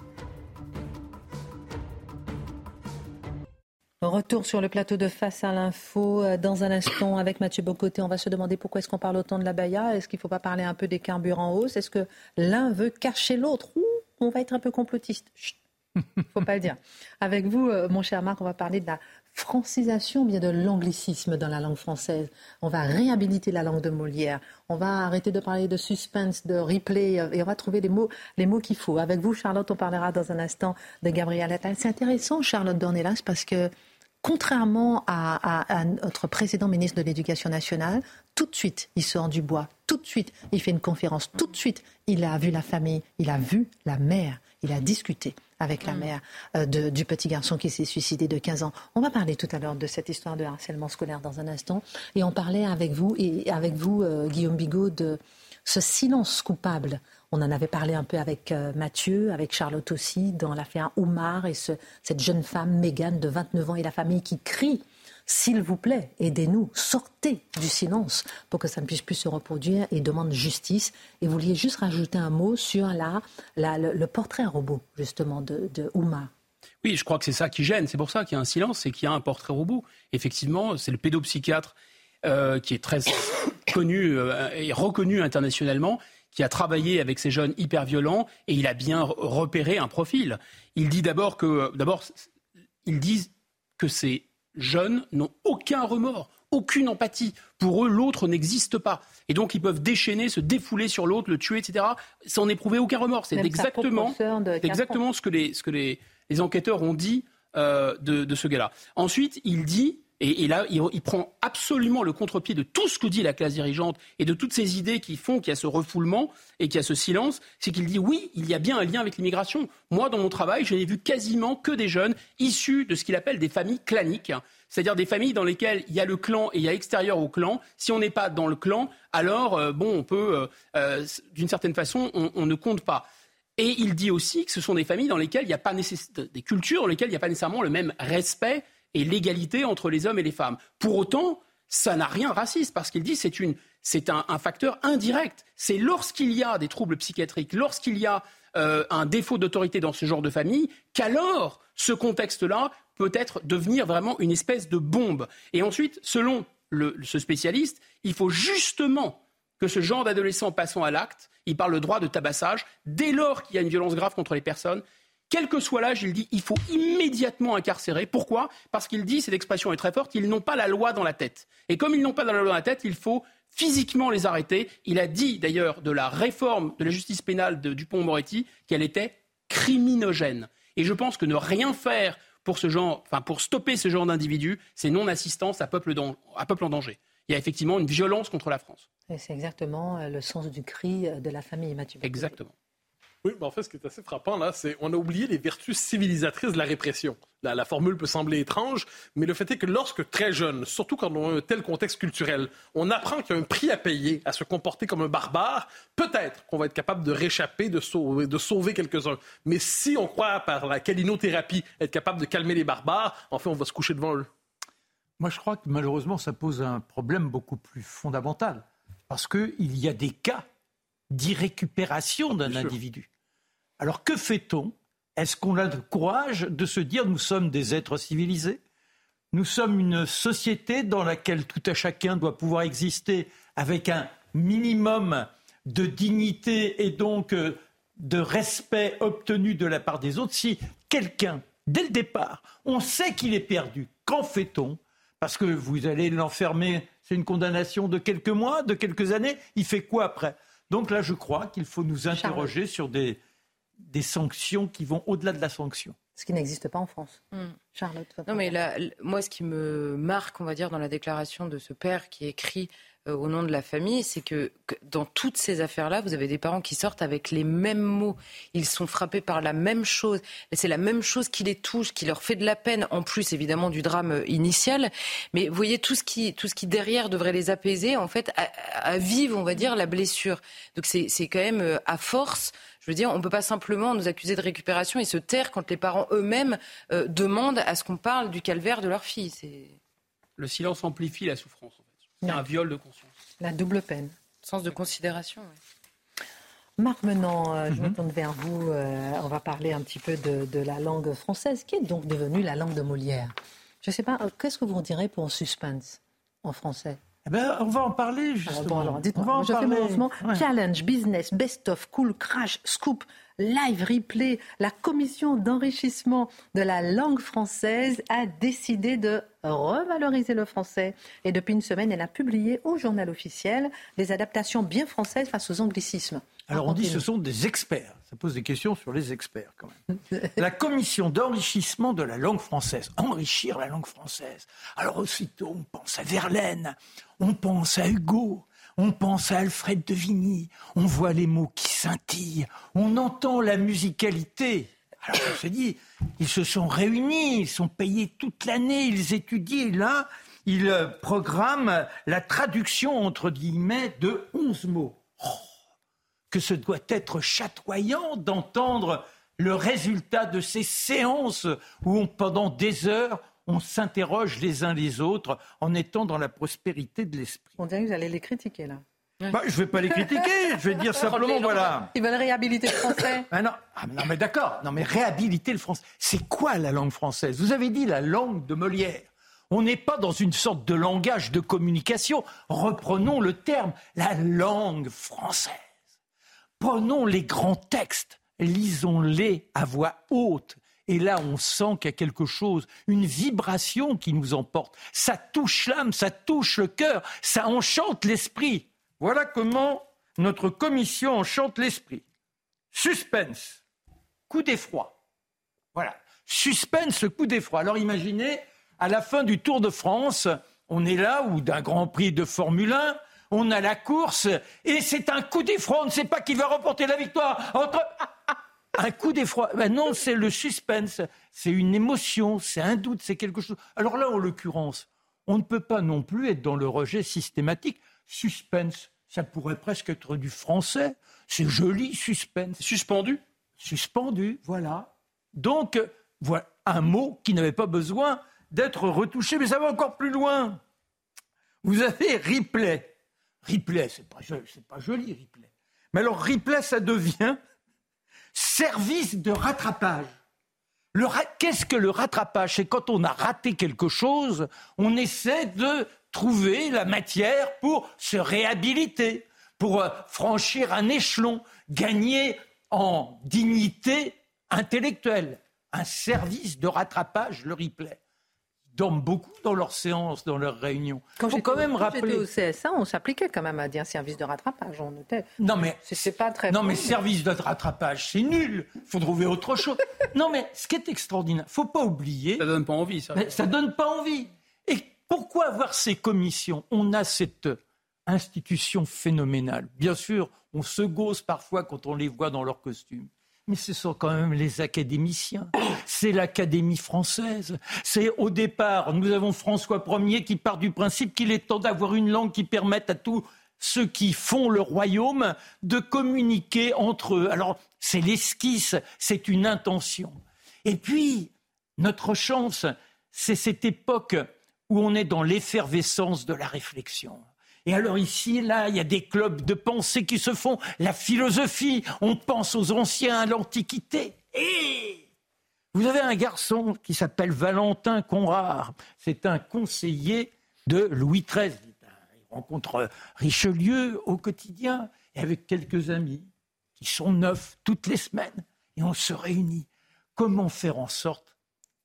Retour sur le plateau de Face à l'info euh, dans un instant avec Mathieu Bocoté. On va se demander pourquoi est-ce qu'on parle autant de la Baïa. Est-ce qu'il ne faut pas parler un peu des carburants en hausse? Est-ce que l'un veut cacher l'autre? On va être un peu complotiste. Il ne faut pas le dire. Avec vous, euh, mon cher Marc, on va parler de la francisation, bien de l'anglicisme dans la langue française. On va réhabiliter la langue de Molière. On va arrêter de parler de suspense, de replay, euh, et on va trouver les mots, les mots qu'il faut. Avec vous, Charlotte, on parlera dans un instant de Gabriel Attal. C'est intéressant, Charlotte Dornelas, parce que contrairement à, notre président ministre de l'Éducation nationale, tout de suite, il sort du bois, tout de suite, il fait une conférence, tout de suite, il a vu la famille, il a vu la mère, il a discuté avec la mm. mère euh, du petit garçon qui s'est suicidé de 15 ans. On va parler tout à l'heure de cette histoire de harcèlement scolaire dans un instant. Et on parlait avec vous, et avec vous, euh, Guillaume Bigot, de ce silence coupable on en avait parlé un peu avec euh, Mathieu, avec Charlotte aussi, dans l'affaire Oumar et cette jeune femme, Mégane, de 29 ans, et la famille qui crie S'il vous plaît, aidez-nous, sortez du silence pour que ça ne puisse plus se reproduire et demande justice. Et vous vouliez juste rajouter un mot sur la, le, portrait robot, justement, de, de.
Oui, je crois que c'est ça qui gêne. C'est pour ça qu'il y a un silence, c'est qu'il y a un portrait robot. Effectivement, c'est le pédopsychiatre euh, qui est très connu euh, et reconnu internationalement qui a travaillé avec ces jeunes hyper violents et il a bien repéré un profil. Il dit d'abord que, d'abord, ils disent que ces jeunes n'ont aucun remords, aucune empathie. Pour eux, l'autre n'existe pas. Et donc, ils peuvent déchaîner, se défouler sur l'autre, le tuer, etc., sans éprouver aucun remords. C'est exactement, exactement ce que les, ce que les, les enquêteurs ont dit euh, de, de ce gars-là. Ensuite, il dit et, là, il, prend absolument le contre-pied de tout ce que dit la classe dirigeante et de toutes ces idées qui font qu'il y a ce refoulement et qu'il y a ce silence. C'est qu'il dit oui, il y a bien un lien avec l'immigration. Moi, dans mon travail, je n'ai vu quasiment que des jeunes issus de ce qu'il appelle des familles claniques. C'est-à-dire des familles dans lesquelles il y a le clan et il y a extérieur au clan. Si on n'est pas dans le clan, alors, euh, bon, on peut, euh, euh, d'une certaine façon, on, on ne compte pas. Et il dit aussi que ce sont des familles dans lesquelles il n'y a pas des cultures dans lesquelles il n'y a pas nécessairement le même respect et l'égalité entre les hommes et les femmes. Pour autant, ça n'a rien de raciste parce qu'il dit c'est c'est un, facteur indirect. C'est lorsqu'il y a des troubles psychiatriques, lorsqu'il y a euh, un défaut d'autorité dans ce genre de famille, qu'alors ce contexte-là peut être devenir vraiment une espèce de bombe. Et ensuite, selon ce spécialiste, il faut justement que ce genre d'adolescent passant à l'acte, il parle le droit de tabassage, dès lors qu'il y a une violence grave contre les personnes, quel que soit l'âge, il dit il faut immédiatement incarcérer. Pourquoi? Parce qu'il dit, cette expression est très forte, ils n'ont pas la loi dans la tête. Et comme ils n'ont pas la loi dans la tête, il faut physiquement les arrêter. Il a dit d'ailleurs de la réforme de la justice pénale de Dupont-Moretti qu'elle était criminogène. Et je pense que ne rien faire pour ce genre, enfin pour stopper ce genre d'individus, c'est non-assistance à peuple, à peuple en danger. Il y a effectivement une violence contre la France.
C'est exactement euh, le sens du cri de la famille Mathieu.
Exactement.
Oui, mais en fait, ce qui est assez frappant, là, c'est qu'on a oublié les vertus civilisatrices de la répression. La, formule peut sembler étrange, mais le fait est que lorsque très jeune, surtout quand on a un tel contexte culturel, on apprend qu'il y a un prix à payer à se comporter comme un barbare, peut-être qu'on va être capable de réchapper, de sauver, de sauver quelques-uns. Mais si on croit par la calinothérapie être capable de calmer les barbares, en fait, on va se coucher devant eux.
Moi, je crois que malheureusement, ça pose un problème beaucoup plus fondamental. Parce qu'il y a des cas d'irrécupération d'un individu. Alors que fait-on? Est-ce qu'on a le courage de se dire nous sommes des êtres civilisés? Nous sommes une société dans laquelle tout à chacun doit pouvoir exister avec un minimum de dignité et donc euh, de respect obtenu de la part des autres. Si quelqu'un, dès le départ, on sait qu'il est perdu, qu'en fait-on? Parce que vous allez l'enfermer, c'est une condamnation de quelques mois, de quelques années, il fait quoi après? Donc là, je crois qu'il faut nous interroger sur des, des sanctions qui vont au-delà de la sanction.
Ce qui n'existe pas en France.
Hmm. Charlotte. Non, mais là, moi, ce qui me marque, on va dire, dans la déclaration de ce père qui écrit euh, au nom de la famille, c'est que, dans toutes ces affaires-là, vous avez des parents qui sortent avec les mêmes mots. Ils sont frappés par la même chose. C'est la même chose qui les touche, qui leur fait de la peine, en plus évidemment du drame euh, initial. Mais vous voyez, tout ce qui, tout ce qui derrière devrait les apaiser, en fait, avive, on va dire, la blessure. Donc c'est quand même euh, à force. Je veux dire, on ne peut pas simplement nous accuser de récupération et se taire quand les parents eux-mêmes demandent à ce qu'on parle du calvaire de leur fille.
Le silence amplifie la souffrance un viol de conscience.
La double peine.
Sens de considération. Oui.
Marc Menant, euh, je me mhm. tourne vers vous. Euh, on va parler un petit peu de, la langue française, qui est donc devenue la langue de Molière? Je ne sais pas, euh, qu'est-ce que vous direz pour suspense en français?
Eh ben, on va en parler justement.
Alors, dites-moi, je fais mon lancement. Challenge, business, best-of, cool, crash, scoop, live replay. La commission d'enrichissement de la langue française a décidé de revaloriser le français. Et depuis une semaine, elle a publié au journal officiel des adaptations bien françaises face aux anglicismes.
Alors on dit que ce sont des experts. Ça pose des questions sur les experts quand même. la commission d'enrichissement de la langue française. Enrichir la langue française. Alors aussitôt on pense à Verlaine, on pense à Hugo, on pense à Alfred de Vigny, on voit les mots qui scintillent, on entend la musicalité. Alors on se dit, ils se sont réunis, ils sont payés toute l'année, ils étudient, là, ils euh, programment la traduction, entre guillemets, de 11 mots. Oh, que ce doit être chatoyant d'entendre le résultat de ces séances où pendant des heures, on s'interroge les uns les autres en étant dans la prospérité de l'esprit.
On dirait que vous allez les critiquer là.
Bah, je ne vais pas les critiquer, je vais dire simplement, voilà.
Ils veulent réhabiliter le français.
Ah non, ah, non, mais d'accord, non, mais réhabiliter le français. C'est quoi la langue française? Vous avez dit la langue de Molière. On n'est pas dans une sorte de langage de communication. Reprenons le terme, la langue française. Prenons les grands textes, lisons-les à voix haute. Et là, on sent qu'il y a quelque chose, une vibration qui nous emporte. Ça touche l'âme, ça touche le cœur, ça enchante l'esprit. Voilà comment notre commission enchante l'esprit. Suspense, coup d'effroi. Voilà, suspense, coup d'effroi. Alors imaginez, à la fin du Tour de France, on est là, ou d'un Grand Prix de Formule 1, on a la course, et c'est un coup d'effroi, on ne sait pas qui va remporter la victoire. Entre... Un coup d'effroi. Ben non, c'est le suspense, c'est une émotion, c'est un doute, c'est quelque chose. Alors là, en l'occurrence, on ne peut pas non plus être dans le rejet systématique. Suspense, ça pourrait presque être du français. C'est joli, suspense.
Suspendu
Suspendu, voilà. Donc, voilà un mot qui n'avait pas besoin d'être retouché, mais ça va encore plus loin. Vous avez replay. Replay, c'est pas, pas joli, replay. Mais alors, replay, ça devient service de rattrapage. Qu'est-ce que le rattrapage? C'est quand on a raté quelque chose, on essaie de trouver la matière pour se réhabiliter, pour euh, franchir un échelon, gagner en dignité intellectuelle. Un service de rattrapage, le replay dorment beaucoup dans leurs séances, dans leurs réunions.
Quand faut quand même rappeler au CSA, on s'appliquait quand même à dire service de rattrapage. On notait.
Non mais c'est pas très. Non mais service de rattrapage, c'est nul. Il faut trouver autre chose. non mais ce qui est extraordinaire, faut pas oublier.
Ça donne pas envie. Ça.
Mais ça donne pas envie. Et pourquoi avoir ces commissions? On a cette institution phénoménale. Bien sûr, on se gausse parfois quand on les voit dans leurs costumes mais ce sont quand même les académiciens. C'est l'Académie française. C'est au départ, nous avons François Ier qui part du principe qu'il est temps d'avoir une langue qui permette à tous ceux qui font le royaume de communiquer entre eux. Alors, c'est l'esquisse, c'est une intention. Et puis, notre chance, c'est cette époque où on est dans l'effervescence de la réflexion. Et alors ici, là, il y a des clubs de pensée qui se font. La philosophie, on pense aux anciens, à l'Antiquité. Et vous avez un garçon qui s'appelle Valentin Conrard. C'est un conseiller de Louis XIII. Il rencontre Richelieu au quotidien et avec quelques amis qui sont neufs toutes les semaines. Et on se réunit. Comment faire en sorte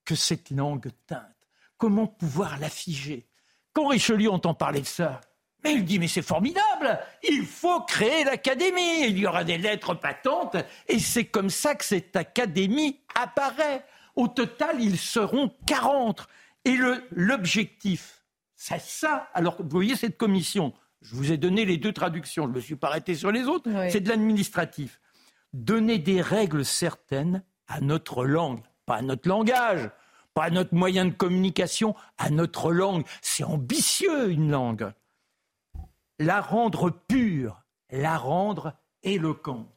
que cette langue teinte? Comment pouvoir la figer Quand Richelieu entend parler de ça, mais il dit, mais c'est formidable, il faut créer l'académie, il y aura des lettres patentes, et c'est comme ça que cette académie apparaît. Au total, ils seront 40. Et l'objectif, c'est ça. Alors, vous voyez cette commission, je vous ai donné les deux traductions, je ne me suis pas arrêté sur les autres, c'est de l'administratif. Donner des règles certaines à notre langue, pas à notre langage, pas à notre moyen de communication, à notre langue. C'est ambitieux, une langue la rendre pure, la rendre éloquente.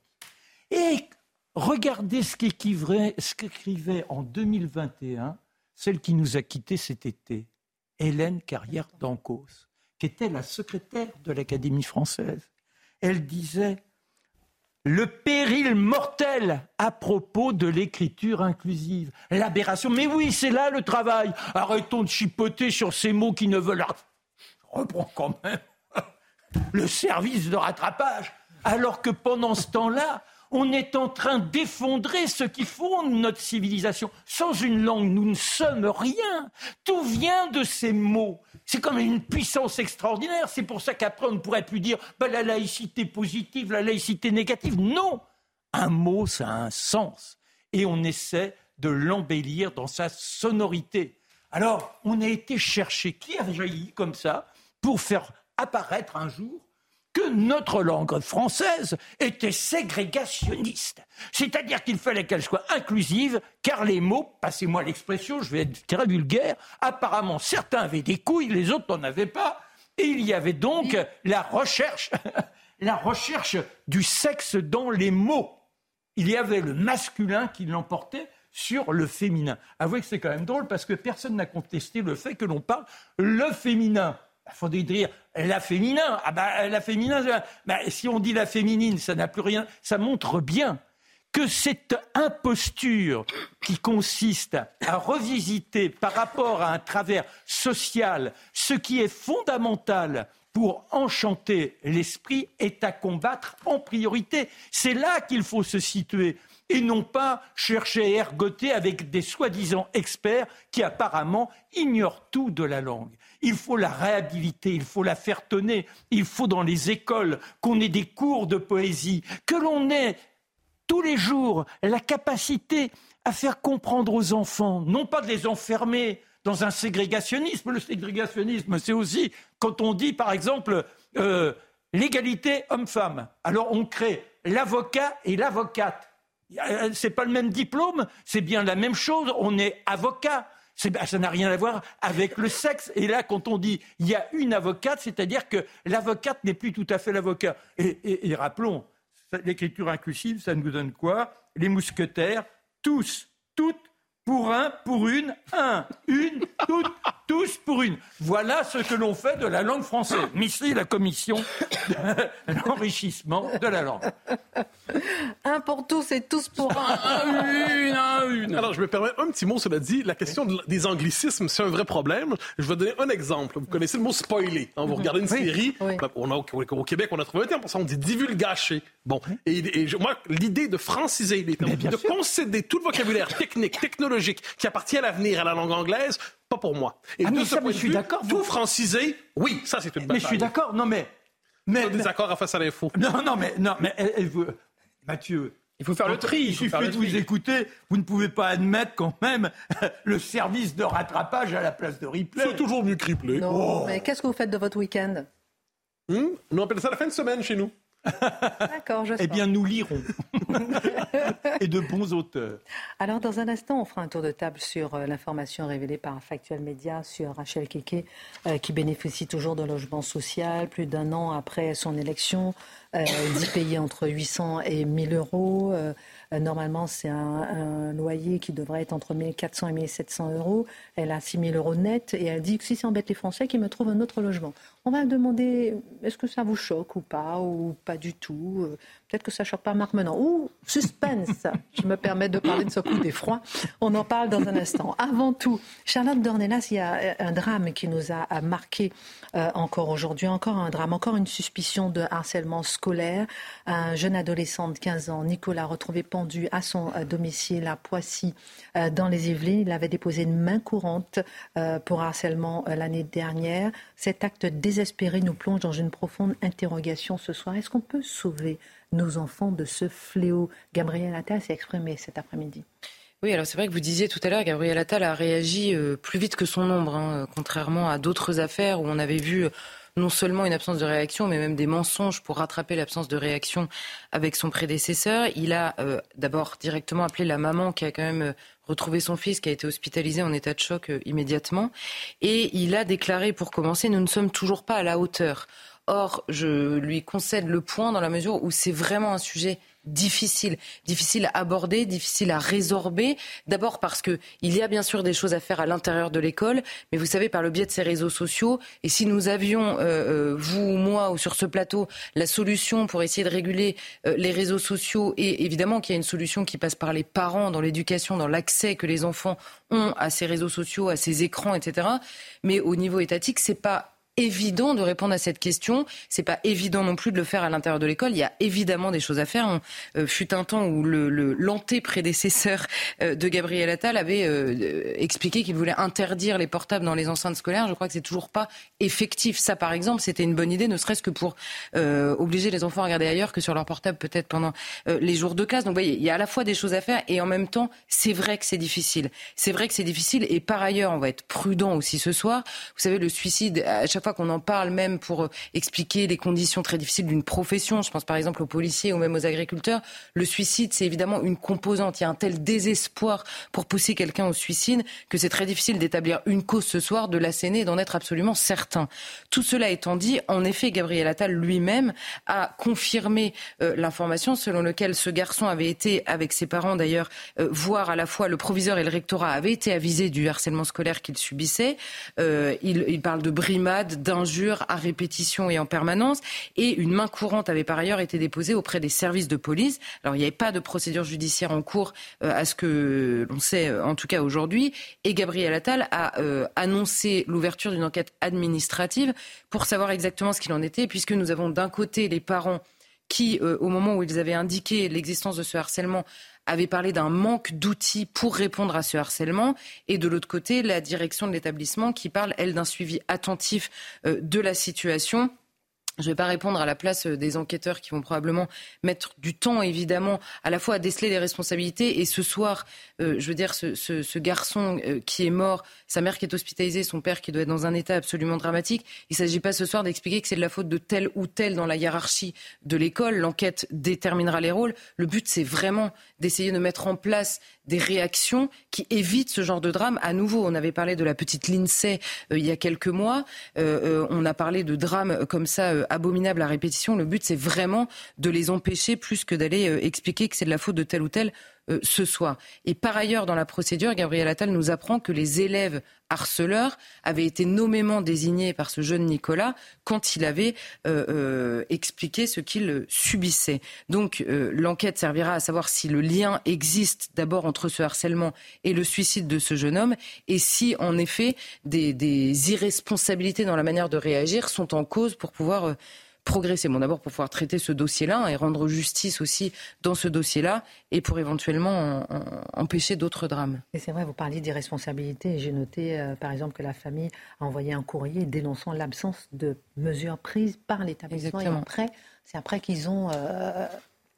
Et regardez ce qu'écrivait en 2021 celle qui nous a quittés cet été, Hélène Carrière d'Ancos, qui était la secrétaire de l'Académie française. Elle disait le péril mortel à propos de l'écriture inclusive, l'aberration. Mais oui, c'est là le travail. Arrêtons de chipoter sur ces mots qui ne veulent. Je reprends quand même le service de rattrapage, alors que pendant ce temps-là, on est en train d'effondrer ce qui fonde notre civilisation. Sans une langue, nous ne sommes rien. Tout vient de ces mots. C'est comme une puissance extraordinaire. C'est pour ça qu'après, on ne pourrait plus dire bah, la laïcité positive, la laïcité négative. Non Un mot, ça a un sens. Et on essaie de l'embellir dans sa sonorité. Alors, on a été chercher qui a jailli comme ça pour faire apparaître un jour que notre langue française était ségrégationniste. C'est-à-dire qu'il fallait qu'elle soit inclusive, car les mots, passez-moi l'expression, je vais être très vulgaire, apparemment certains avaient des couilles, les autres n'en avaient pas, et il y avait donc la recherche, la recherche du sexe dans les mots. Il y avait le masculin qui l'emportait sur le féminin. Avouez que c'est quand même drôle parce que personne n'a contesté le fait que l'on parle le féminin. Il faudrait dire la féminin. Ah bah, la féminin, bah, si on dit la féminine, ça n'a plus rien. Ça montre bien que cette imposture qui consiste à revisiter par rapport à un travers social ce qui est fondamental pour enchanter l'esprit est à combattre en priorité. C'est là qu'il faut se situer et non pas chercher à ergoter avec des soi-disant experts qui apparemment ignorent tout de la langue. Il faut la réhabiliter, il faut la faire tonner, il faut dans les écoles qu'on ait des cours de poésie, que l'on ait tous les jours la capacité à faire comprendre aux enfants, non pas de les enfermer dans un ségrégationnisme. Le ségrégationnisme, c'est aussi quand on dit, par exemple, euh, l'égalité homme-femme. Alors on crée l'avocat et l'avocate. C'est pas le même diplôme, c'est bien la même chose. On est avocat. Ça n'a rien à voir avec le sexe. Et là, quand on dit il y a une avocate, c'est-à-dire que l'avocate n'est plus tout à fait l'avocat. Et, rappelons, l'écriture inclusive, ça nous donne quoi? Les mousquetaires, tous, toutes, pour un, pour une, un, une, toutes, tous pour une. Voilà ce que l'on fait de la langue française. Ici, la commission de l'enrichissement de la langue.
Un pour tous et tous pour un.
une, une. Alors, je me permets un petit mot, cela dit. La question des anglicismes, c'est un vrai problème. Je vais donner un exemple. Vous connaissez le mot spoiler. Quand vous mhm. regardez une série, ben, On a, au Québec, on a trouvé un terme pour ça, on dit divulgacher. Bon. Et, moi, l'idée de franciser les termes, de concéder tout le vocabulaire technique, technologique qui appartient à l'avenir à la langue anglaise, pas pour moi.
Et ah, de ce point je suis d'accord.
Tout franciser, oui, ça c'est une bataille.
Mais je suis d'accord. Non mais
mais des accords à face à l'info.
Non non mais non mais Mathieu.
Il faut faire le tri.
Il suffit de vous écouter. Vous ne pouvez pas admettre quand même le service de rattrapage à la place de Ripley.
C'est toujours mieux que Ripley.
Non, oh. mais qu'est-ce que vous faites de votre week-end?
Hmm? On appelle ça la fin de semaine chez nous.
D'accord, je
Eh bien, nous lirons. Et de bons auteurs.
Alors, dans un instant, on fera un tour de table sur euh, l'information révélée par Factuel Média sur Rachel Keke, euh, qui bénéficie toujours de logement social plus d'un an après son élection, euh, dit payer entre 800 et 1000 euros. Euh, normalement, c'est un, loyer qui devrait être entre 1400 et 1700 euros. Elle a 6000 euros net et elle dit que si ça embête les Français, qu'ils me trouvent un autre logement. On va demander est-ce que ça vous choque ou pas, ou pas du tout. Euh, peut-être que ça choque pas Marc Menon. Ouh, suspense Je me permets de parler de ce coup d'effroi. On en parle dans un instant. Avant tout, Charlotte Dornelas, il y a un drame qui nous a marqué euh, encore aujourd'hui. Encore un drame, encore une suspicion de harcèlement scolaire. Un jeune adolescent de 15 ans, Nicolas, retrouvé pendu à son euh, domicile à Poissy, euh, dans les Yvelines. Il avait déposé une main courante pour harcèlement l'année dernière. Cet acte désespéré nous plonge dans une profonde interrogation ce soir. Est-ce qu'on peut sauver nos enfants de ce fléau Gabriel Attal s'est exprimé cet après-midi.
Oui, alors c'est vrai que vous disiez tout à l'heure, Gabriel Attal a réagi euh, plus vite que son nombre, hein, contrairement à d'autres affaires où on avait vu euh, non seulement une absence de réaction, mais même des mensonges pour rattraper l'absence de réaction avec son prédécesseur. Il a euh, d'abord directement appelé la maman qui a quand même retrouvé son fils qui a été hospitalisé en état de choc immédiatement. Et il a déclaré, pour commencer, nous ne sommes toujours pas à la hauteur. Or, je lui concède le point dans la mesure où c'est vraiment un sujet difficile, difficile à aborder, difficile à résorber. D'abord parce que il y a bien sûr des choses à faire à l'intérieur de l'école, mais vous savez par le biais de ces réseaux sociaux. Et si nous avions, euh, euh, vous ou moi ou sur ce plateau, la solution pour essayer de réguler euh, les réseaux sociaux, et évidemment qu'il y a une solution qui passe par les parents dans l'éducation, dans l'accès que les enfants ont à ces réseaux sociaux, à ces écrans, etc. Mais au niveau étatique, c'est pas évident de répondre à cette question. C'est pas évident non plus de le faire à l'intérieur de l'école. Il y a évidemment des choses à faire. On, euh, fut un temps où le, l'anté-prédécesseur euh, de Gabriel Attal avait euh, expliqué qu'il voulait interdire les portables dans les enceintes scolaires. Je crois que c'est toujours pas effectif. Ça, par exemple, c'était une bonne idée, ne serait-ce que pour obliger les enfants à regarder ailleurs que sur leur portable, peut-être pendant les jours de classe. Donc, voyez, il y a à la fois des choses à faire et en même temps, c'est vrai que c'est difficile. C'est vrai que c'est difficile et par ailleurs, on va être prudent aussi ce soir. Vous savez, le suicide, à chaque qu'on en parle même pour euh, expliquer les conditions très difficiles d'une profession, je pense par exemple aux policiers ou même aux agriculteurs, le suicide, c'est évidemment une composante. Il y a un tel désespoir pour pousser quelqu'un au suicide que c'est très difficile d'établir une cause ce soir, de l'asséner et d'en être absolument certain. Tout cela étant dit, en effet, Gabriel Attal lui-même a confirmé euh, l'information selon laquelle ce garçon avait été, avec ses parents d'ailleurs, euh, à la fois le proviseur et le rectorat avaient été avisés du harcèlement scolaire qu'il subissait. il, il parle de brimade, d'injures à répétition et en permanence. Et une main courante avait par ailleurs été déposée auprès des services de police. Alors il n'y avait pas de procédure judiciaire en cours euh, à ce que l'on sait euh, en tout cas aujourd'hui. Et Gabriel Attal a euh, annoncé l'ouverture d'une enquête administrative pour savoir exactement ce qu'il en était, puisque nous avons d'un côté les parents qui, au moment où ils avaient indiqué l'existence de ce harcèlement, avait parlé d'un manque d'outils pour répondre à ce harcèlement. Et de l'autre côté, la direction de l'établissement qui parle, elle, d'un suivi attentif euh, de la situation je ne vais pas répondre à la place euh, des enquêteurs qui vont probablement mettre du temps, évidemment, à la fois à déceler les responsabilités. Et ce soir, euh, je veux dire, ce, garçon euh, qui est mort, sa mère qui est hospitalisée, son père qui doit être dans un état absolument dramatique, il ne s'agit pas ce soir d'expliquer que c'est de la faute de tel ou tel dans la hiérarchie de l'école. L'enquête déterminera les rôles. Le but, c'est vraiment d'essayer de mettre en place des réactions qui évitent ce genre de drame. À nouveau, on avait parlé de la petite Lindsay il y a quelques mois. on a parlé de drames comme ça abominables à répétition. Le but, c'est vraiment de les empêcher plus que d'aller euh, expliquer que c'est de la faute de tel ou tel. Euh, ce soir. Et par ailleurs, dans la procédure, Gabriel Attal nous apprend que les élèves harceleurs avaient été nommément désignés par ce jeune Nicolas quand il avait euh, euh, expliqué ce qu'il subissait. Donc l'enquête servira à savoir si le lien existe d'abord entre ce harcèlement et le suicide de ce jeune homme et si en effet des, des irresponsabilités dans la manière de réagir sont en cause pour pouvoir progresser. Bon, d'abord pour pouvoir traiter ce dossier-là et rendre justice aussi dans ce dossier-là et pour éventuellement empêcher d'autres drames.
Et c'est vrai, vous parliez d'irresponsabilité. J'ai noté, euh, par exemple, que la famille a envoyé un courrier dénonçant l'absence de mesures prises par l'établissement. Et après, c'est après qu'ils ont euh,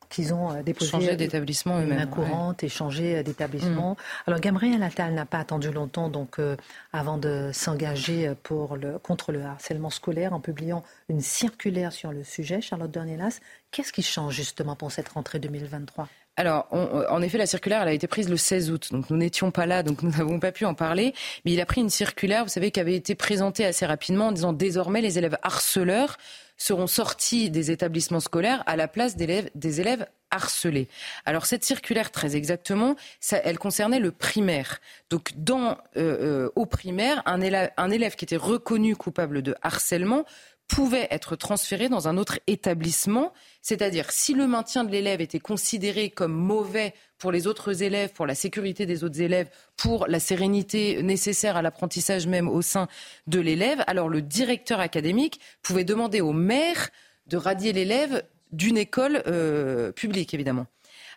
qu'ils ont euh, déposé
changé d'établissement eux-mêmes,
courante et changé euh, d'établissement. Mm. Alors Gabriel Attal n'a pas attendu longtemps donc euh, avant de s'engager pour le contre le harcèlement scolaire en publiant une circulaire sur le sujet. Charlotte Dornelas, qu'est-ce qui change justement pour cette rentrée 2023
alors, en effet, la circulaire, elle a été prise le 16 août, donc nous n'étions pas là, donc nous n'avons pas pu en parler. Mais il a pris une circulaire, vous savez, qui avait été présentée assez rapidement en disant désormais les élèves harceleurs seront sortis des établissements scolaires à la place des élèves harcelés. Alors cette circulaire, très exactement, elle concernait le primaire. Donc dans, euh, euh, au primaire, un élève, un élève qui était reconnu coupable de harcèlement pouvait être transféré dans un autre établissement, c'est-à-dire si le maintien de l'élève était considéré comme mauvais pour les autres élèves, pour la sécurité des autres élèves, pour la sérénité nécessaire à l'apprentissage même au sein de l'élève, alors le directeur académique pouvait demander au maire de radier l'élève d'une école euh, publique, évidemment.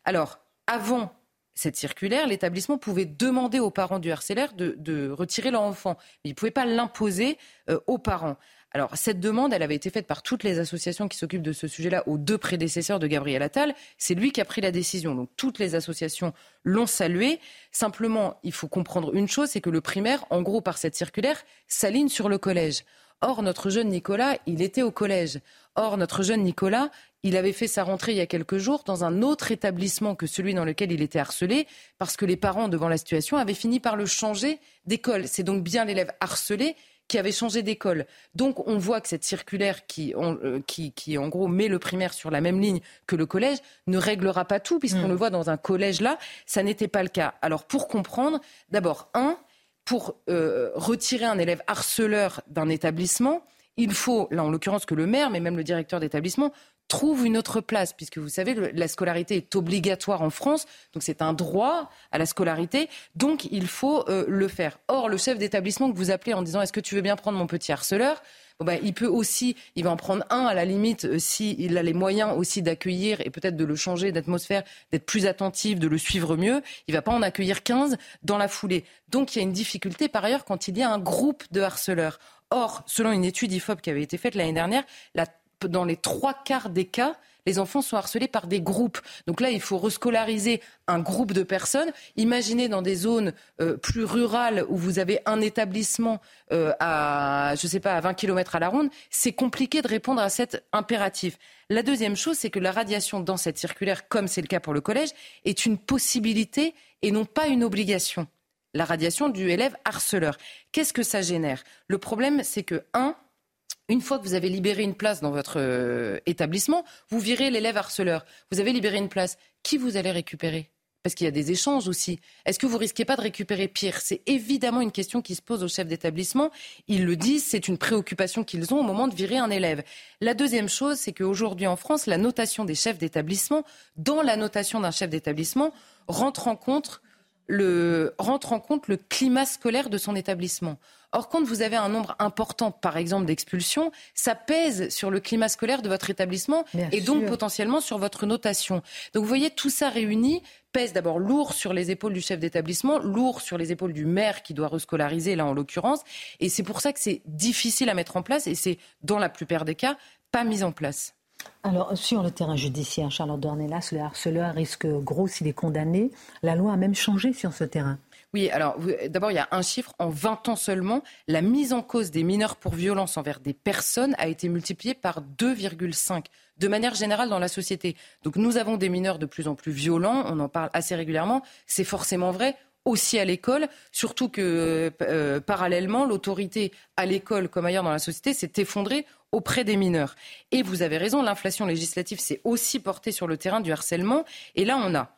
Alors, avant cette circulaire, l'établissement pouvait demander aux parents du harceleur de, retirer leur enfant. Mais il ne pouvait pas l'imposer euh, aux parents. Alors, cette demande, elle avait été faite par toutes les associations qui s'occupent de ce sujet-là aux deux prédécesseurs de Gabriel Attal. C'est lui qui a pris la décision. Donc, toutes les associations l'ont salué. Simplement, il faut comprendre une chose, c'est que le primaire, en gros, par cette circulaire, s'aligne sur le collège. Or, notre jeune Nicolas, il était au collège. Or, notre jeune Nicolas, il avait fait sa rentrée il y a quelques jours dans un autre établissement que celui dans lequel il était harcelé, parce que les parents, devant la situation, avaient fini par le changer d'école. C'est donc bien l'élève harcelé qui avait changé d'école. Donc on voit que cette circulaire qui, euh, qui, qui, en gros, met le primaire sur la même ligne que le collège ne réglera pas tout, puisqu'on mm. le voit dans un collège là, ça n'était pas le cas. Alors pour comprendre, d'abord, un, pour euh, retirer un élève harceleur d'un établissement, il faut, là en l'occurrence que le maire, mais même le directeur d'établissement, trouve une autre place, puisque vous savez, la scolarité est obligatoire en France, donc c'est un droit à la scolarité, donc il faut euh, le faire. Or, le chef d'établissement que vous appelez en disant est-ce que tu veux bien prendre mon petit harceleur bah, il peut aussi, il va en prendre un à la limite euh, s'il a les moyens aussi d'accueillir et peut-être de le changer d'atmosphère, d'être plus attentif, de le suivre mieux. Il va pas en accueillir 15 dans la foulée. Donc il y a une difficulté par ailleurs quand il y a un groupe de harceleurs. Or, selon une étude IFOP qui avait été faite l'année dernière, la dans les trois quarts des cas, les enfants sont harcelés par des groupes. Donc là, il faut rescolariser un groupe de personnes. Imaginez dans des zones euh, plus rurales où vous avez un établissement euh, à, je sais pas, à 20 km à la ronde, c'est compliqué de répondre à cet impératif. La deuxième chose, c'est que la radiation dans cette circulaire, comme c'est le cas pour le collège, est une possibilité et non pas une obligation. La radiation du élève harceleur. Qu'est-ce que ça génère? Le problème, c'est que, un, une fois que vous avez libéré une place dans votre euh, établissement, vous virez l'élève harceleur. Vous avez libéré une place. Qui vous allez récupérer? Parce qu'il y a des échanges aussi. Est-ce que vous risquez pas de récupérer pire? C'est évidemment une question qui se pose aux chefs d'établissement. Ils le disent, c'est une préoccupation qu'ils ont au moment de virer un élève. La deuxième chose, c'est qu'aujourd'hui en France, la notation des chefs d'établissement, dans la notation d'un chef d'établissement, rentre en compte le, rentre en compte le climat scolaire de son établissement. Or, quand vous avez un nombre important, par exemple, d'expulsions, ça pèse sur le climat scolaire de votre établissement et donc potentiellement sur votre notation. Donc, vous voyez, tout ça réuni pèse d'abord lourd sur les épaules du chef d'établissement, lourd sur les épaules du maire qui doit rescolariser, là en l'occurrence. Et c'est pour ça que c'est difficile à mettre en place et c'est, dans la plupart des cas, pas mis en place.
Alors, sur le terrain judiciaire, Charlotte Dornelas, le harceleur risque gros s'il est condamné. La loi a même changé sur ce terrain.
Oui, alors d'abord, il y a un chiffre. En 20 ans seulement, la mise en cause des mineurs pour violence envers des personnes a été multipliée par 2,5 de manière générale dans la société. Donc nous avons des mineurs de plus en plus violents, on en parle assez régulièrement, c'est forcément vrai aussi à l'école, surtout que euh, parallèlement, l'autorité à l'école comme ailleurs dans la société s'est effondrée auprès des mineurs. Et vous avez raison, l'inflation législative s'est aussi portée sur le terrain du harcèlement. Et là, on a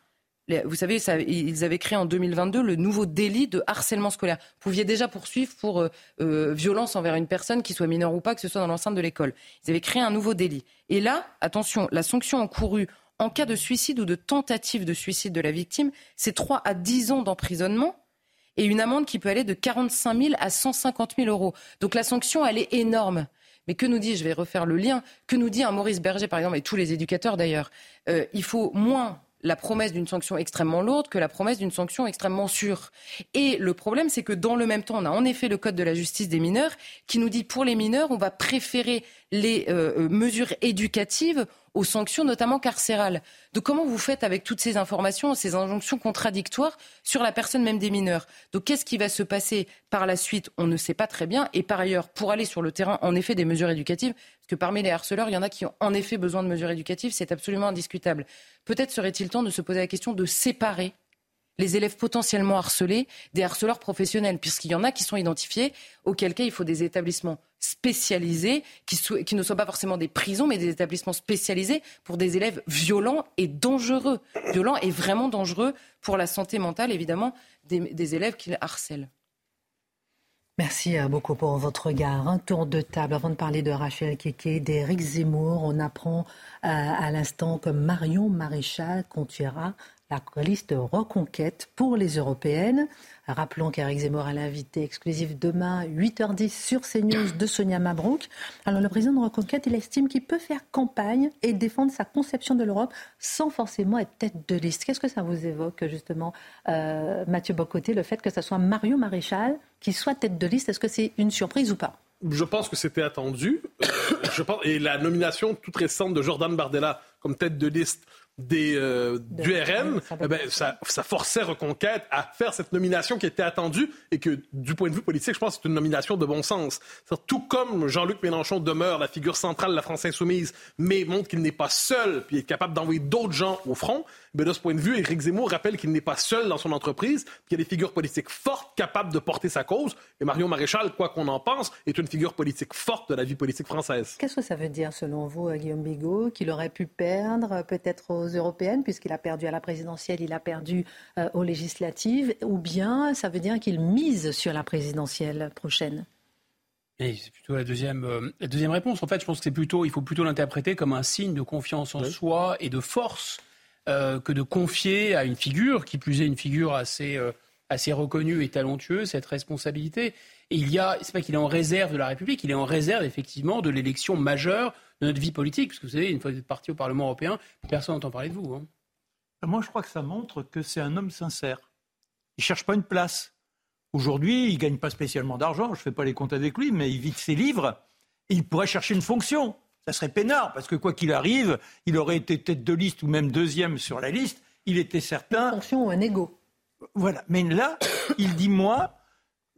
vous savez, ils avaient créé en 2022 le nouveau délit de harcèlement scolaire. Vous pouviez déjà poursuivre pour euh, euh, violence envers une personne, qui soit mineure ou pas, que ce soit dans l'enceinte de l'école. Ils avaient créé un nouveau délit. Et là, attention, la sanction encourue en cas de suicide ou de tentative de suicide de la victime, c'est 3 à 10 ans d'emprisonnement et une amende qui peut aller de 45 000 à 150 000 euros. Donc la sanction, elle est énorme. Mais que nous dit, je vais refaire le lien, que nous dit un Maurice Berger, par exemple, et tous les éducateurs d'ailleurs, euh, il faut moins la promesse d'une sanction extrêmement lourde que la promesse d'une sanction extrêmement sûre. Et le problème, c'est que dans le même temps, on a en effet le Code de la justice des mineurs qui nous dit pour les mineurs, on va préférer les euh, euh, mesures éducatives aux sanctions, notamment carcérales. Donc comment vous faites avec toutes ces informations, ces injonctions contradictoires sur la personne même des mineurs? Donc qu'est-ce qui va se passer par la suite? On ne sait pas très bien. Et par ailleurs, pour aller sur le terrain, en effet, des mesures éducatives, parce que parmi les harceleurs, il y en a qui ont en effet besoin de mesures éducatives, c'est absolument indiscutable. Peut-être serait-il temps de se poser la question de séparer les élèves potentiellement harcelés des harceleurs professionnels, puisqu'il y en a qui sont identifiés, auquel cas il faut des établissements spécialisés, qui, ne soient pas forcément des prisons, mais des établissements spécialisés pour des élèves violents et dangereux. Violents et vraiment dangereux pour la santé mentale, évidemment, des, élèves qui harcèlent.
Merci euh, beaucoup pour votre regard. Un tour de table avant de parler de Rachel Keke, d'Éric Zemmour. On apprend euh, à l'instant que Marion Maréchal conduira la liste Reconquête pour les européennes. Rappelons qu'Éric Zemmour a l'invité exclusif demain, 8h10 sur CNews de Sonia Mabrouk. Alors le président de Reconquête, il estime qu'il peut faire campagne et défendre sa conception de l'Europe sans forcément être tête de liste. Qu'est-ce que ça vous évoque justement, euh, Mathieu Bocoté, le fait que ce soit Mario Maréchal qui soit tête de liste? Est-ce que c'est une surprise ou pas?
Je pense que c'était attendu. pense, et la nomination toute récente de Jordan Bardella comme tête de liste des, euh, du RN, eh ben, ça, ça, forçait Reconquête à faire cette nomination qui était attendue et que, du point de vue politique, je pense que c'est une nomination de bon sens. Tout comme Jean-Luc Mélenchon demeure la figure centrale de la France insoumise, mais montre qu'il n'est pas seul, puis est capable d'envoyer d'autres gens au front, mais de ce point de vue, Éric Zemmour rappelle qu'il n'est pas seul dans son entreprise, qu'il y a des figures politiques fortes capables de porter sa cause. Et Marion Maréchal, quoi qu'on en pense, est une figure politique forte de la vie politique française.
Qu'est-ce que ça veut dire, selon vous, euh, Guillaume Bigot, qu'il aurait pu perdre peut-être aux européennes, puisqu'il a perdu à la présidentielle, il a perdu euh, aux législatives, ou bien ça veut dire qu'il mise sur la présidentielle prochaine?
C'est plutôt la deuxième, la deuxième réponse. En fait, je pense que c'est plutôt, il faut plutôt l'interpréter comme un signe de confiance en soi et de force euh, que de confier à une figure, qui plus est une figure assez, euh, assez reconnue et talentueuse, cette responsabilité. Et il y a, c'est pas qu'il est en réserve de la République, il est en réserve effectivement de l'élection majeure de notre vie politique. Parce que vous savez, une fois que vous êtes parti au Parlement européen, personne n'entend parler de vous. Hein.
Moi, je crois que ça montre que c'est un homme sincère. Il ne cherche pas une place. Aujourd'hui, il ne gagne pas spécialement d'argent, je ne fais pas les comptes avec lui, mais il vide ses livres. il pourrait chercher une fonction ça serait peinard, parce que quoi qu'il arrive, il aurait été tête de liste ou même deuxième sur la liste, il était certain.
Une fonction ou un ego.
Voilà. Mais là, il dit moi,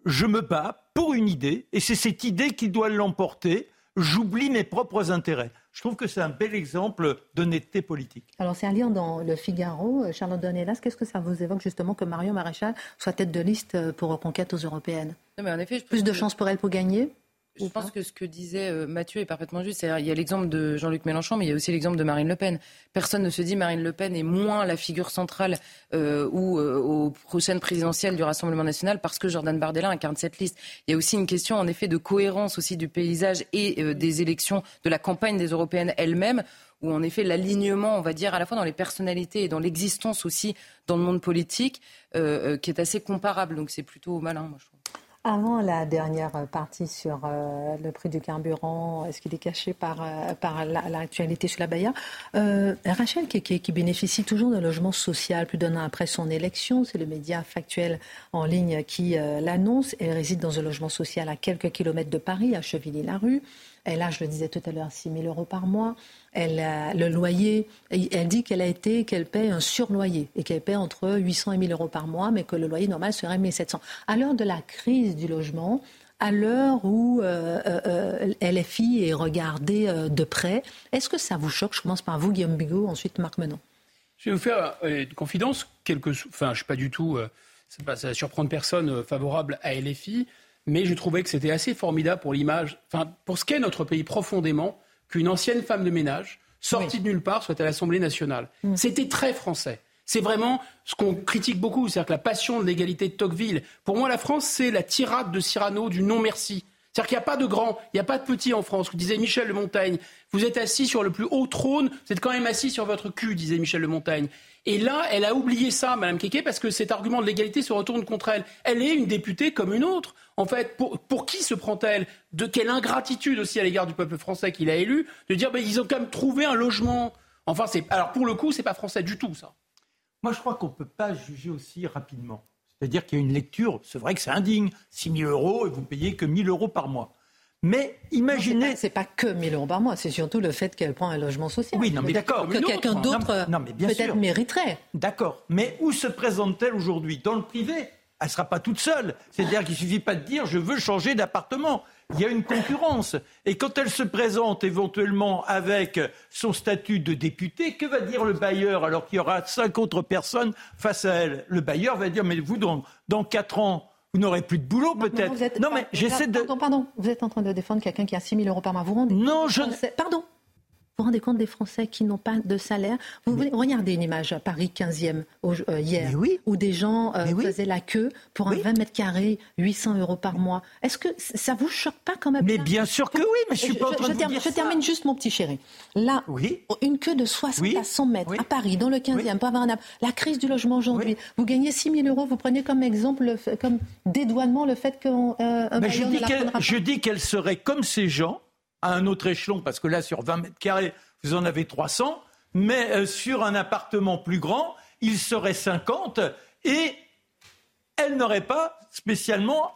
je me bats pour une idée, et c'est cette idée qui doit l'emporter. J'oublie mes propres intérêts. Je trouve que c'est un bel exemple d'honnêteté politique.
Alors, c'est un lien dans le Figaro. Euh, Charlotte Dornelas, qu'est-ce que ça vous évoque justement que Marion Maréchal soit tête de liste euh, pour Reconquête aux Européennes?
Mais en effet,
Plus de chances pour elle pour gagner?
Je pense que ce que disait euh, Mathieu est parfaitement juste. Il y a l'exemple de Jean-Luc Mélenchon, mais il y a aussi l'exemple de Marine Le Pen. Personne ne se dit Marine Le Pen est moins la figure centrale euh, ou euh, aux prochaines présidentielles du Rassemblement national parce que Jordan Bardella incarne cette liste. Il y a aussi une question, en effet, de cohérence aussi du paysage et des élections, de la campagne des européennes elles-mêmes où en effet l'alignement, on va dire, à la fois dans les personnalités et dans l'existence aussi dans le monde politique, qui est assez comparable. Donc c'est plutôt malin, moi je trouve.
Avant la dernière partie sur euh, le prix du carburant, est-ce qu'il est caché par, euh, par l'actualité sur la Baïa euh, Rachel, qui, qui, bénéficie toujours d'un logement social plus d'un an après son élection, c'est le média factuel en ligne qui l'annonce. Elle réside dans un logement social à quelques kilomètres de Paris, à Chevilly-la-Rue. Elle a, je le disais tout à l'heure, 6 000 euros par mois. Elle a le loyer, elle dit qu'elle a été, qu'elle paie un surloyer et qu'elle paie entre 800 et 1000 euros par mois, mais que le loyer normal serait 1700. À l'heure de la crise du logement, à l'heure où euh, euh, LFI est regardée euh, de près, est-ce que ça vous choque? Je commence par vous, Guillaume Bigot, ensuite Marc Menon.
Je vais vous faire une confidence. Quelque... Enfin, je ne suis pas du tout. ça va surprendre personne favorable à LFI mais je trouvais que c'était assez formidable pour l'image, enfin, pour ce qu'est notre pays profondément, qu'une ancienne femme de ménage, sortie de nulle part, soit à l'Assemblée nationale. Mm. C'était très français. C'est vraiment ce qu'on critique beaucoup, c'est-à-dire que la passion de l'égalité de Tocqueville. Pour moi, la France, c'est la tirade de Cyrano du non merci. C'est-à-dire qu'il n'y a pas de grand, il n'y a pas de petit en France. Vous disait Michel de Montaigne, vous êtes assis sur le plus haut trône, vous êtes quand même assis sur votre cul, disait Michel de Montaigne. Et là, elle a oublié ça, Madame Keke, parce que cet argument de l'égalité se retourne contre elle. Elle est une députée comme une autre. En fait, pour, qui se prend-elle? De quelle ingratitude aussi à l'égard du peuple français qu'il a élu, de dire, ils ont quand même trouvé un logement. Enfin, c'est, alors pour le coup, c'est pas français du tout, ça.
Moi, je crois qu'on ne peut pas juger aussi rapidement. C'est-à-dire qu'il y a une lecture, c'est vrai que c'est indigne, 6 000 euros et vous payez que 1 000 euros par mois. Mais imaginez.
C'est pas, pas, que 1000 euros par mois, c'est surtout le fait qu'elle prend un logement social.
Oui, non, mais d'accord.
Que quelqu'un d'autre peut-être mériterait.
D'accord. Mais où se présente-t-elle aujourd'hui? Dans le privé Elle ne sera pas toute seule. C'est-à-dire qu'il ne suffit pas de dire je veux changer d'appartement il y a une concurrence. Et quand elle se présente éventuellement avec son statut de député, que va dire le bailleur alors qu'il y aura cinq autres personnes face à elle? Le bailleur va dire, mais vous, dans, dans quatre ans, vous n'aurez plus de boulot peut-être.
Non, mais j'essaie de... Pardon, pardon, vous êtes en train de défendre quelqu'un qui a 6 000 euros par mois. Vous rendez
Non, je...
Pardon vous vous rendez compte des Français qui n'ont pas de salaire Vous regardez une image à Paris 15e euh, hier, où des gens euh, faisaient la queue pour un 20 mètres carrés, 800 euros par mois. Est-ce que ça vous choque pas quand même
Mais bien sûr que oui, mais je suis pas en train
je,
de dire
je termine juste, mon petit chéri. Là, une queue de 60 à 100 mètres à Paris, dans le 15e, pour avoir un La crise du logement aujourd'hui. Vous gagnez 6 000 euros, vous prenez comme exemple, comme dédouanement le fait qu'un euh,
je dis qu'elle serait comme ces gens à un autre échelon, parce que là, sur 20 mètres carrés, vous en avez 300, mais euh, sur un appartement plus grand, il serait 50 et elle n'aurait pas spécialement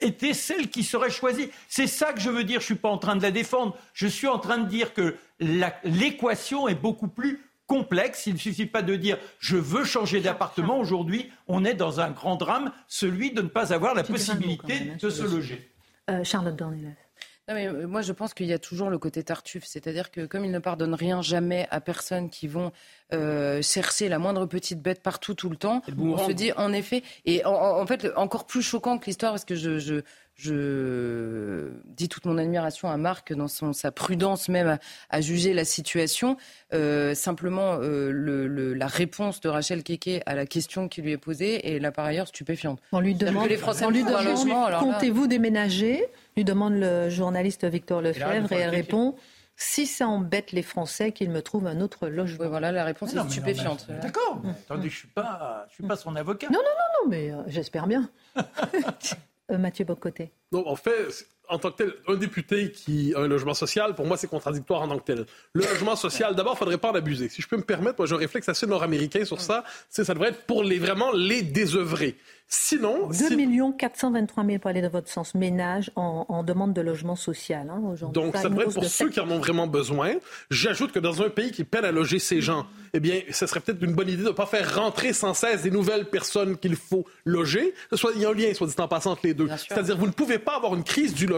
été celle qui serait choisie. C'est ça que je veux dire, je ne suis pas en train de la défendre, je suis en train de dire que l'équation est beaucoup plus complexe. Il ne suffit pas de dire je veux changer d'appartement. Aujourd'hui, on est dans un grand drame, celui de ne pas avoir la possibilité hein, de se loger.
Euh, Charlotte Dornelas.
Non, mais euh, moi, je pense qu'il y a toujours le côté tartuffe. C'est-à-dire que comme ils ne pardonnent rien jamais à personne qui vont euh, chercher la moindre petite bête partout, tout le temps, on se dit, en effet, et en, fait, encore plus choquant que l'histoire, parce que je, je, je, dis toute mon admiration à Marc dans son, sa prudence même à, juger la situation. Euh, simplement, euh, le, la réponse de Rachel Keke à la question qui lui est posée est là par ailleurs stupéfiante.
On lui demande, les Français on lui demande comptez-vous déménager? Lui demande le journaliste Victor Lefebvre et, elle répond si ça embête les Français, qu'ils me trouvent un autre logement.
voilà, la réponse est stupéfiante.
D'accord. Attendez, je suis pas, je suis pas son avocat.
Non, non, non, non, mais euh, j'espère bien. euh, Mathieu Bocoté.
Non, en fait, en tant que tel, un député qui a un logement social, pour moi, c'est contradictoire en tant que tel. Le logement social, d'abord, il faudrait pas en abuser. Si je peux me permettre, moi, j'ai un réflexe assez nord-américain sur ça. C'est ça devrait être pour les vraiment les désœuvrés. Sinon,
2 423 000 pour aller dans votre sens ménage en, demande de logement social hein,
aujourd'hui. Donc, ça, devrait être pour ceux qui en ont vraiment besoin. J'ajoute que dans un pays qui peine à loger ces gens, eh bien, ce serait peut-être une bonne idée de ne pas faire rentrer sans cesse des nouvelles personnes qu'il faut loger. Soit, il y a un lien, soit dit en passant, entre les deux. C'est-à-dire, vous ne pouvez pas avoir une crise du logement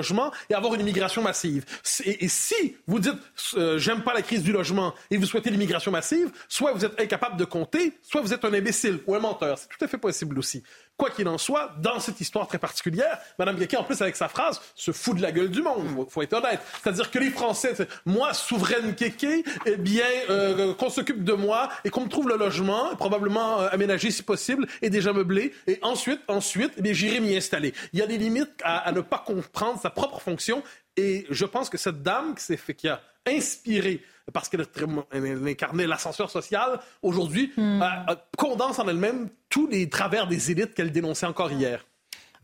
et avoir une immigration massive. Et, si vous dites, euh, j'aime pas la crise du logement et vous souhaitez l'immigration massive, soit vous êtes incapable de compter, soit vous êtes un imbécile ou un menteur. C'est tout à fait possible aussi. Quoi qu'il en soit, dans cette histoire très particulière, Mme Guéquet, en plus, avec sa phrase, se fout de la gueule du monde. Il faut être honnête. C'est-à-dire que les Français, moi, souveraine Kéké, eh bien, euh, qu'on s'occupe de moi et qu'on me trouve le logement, probablement euh, aménagé si possible, et déjà meublé. Et ensuite, ensuite, eh bien, j'irai m'y installer. Il y a des limites à, à ne pas comprendre sa propre fonction. Et je pense que cette dame qui s'est fait, qui a inspiré parce qu'elle incarnait l'ascenseur social, aujourd'hui, hmm. condense en elle-même tous les travers des élites qu'elle dénonçait encore hier.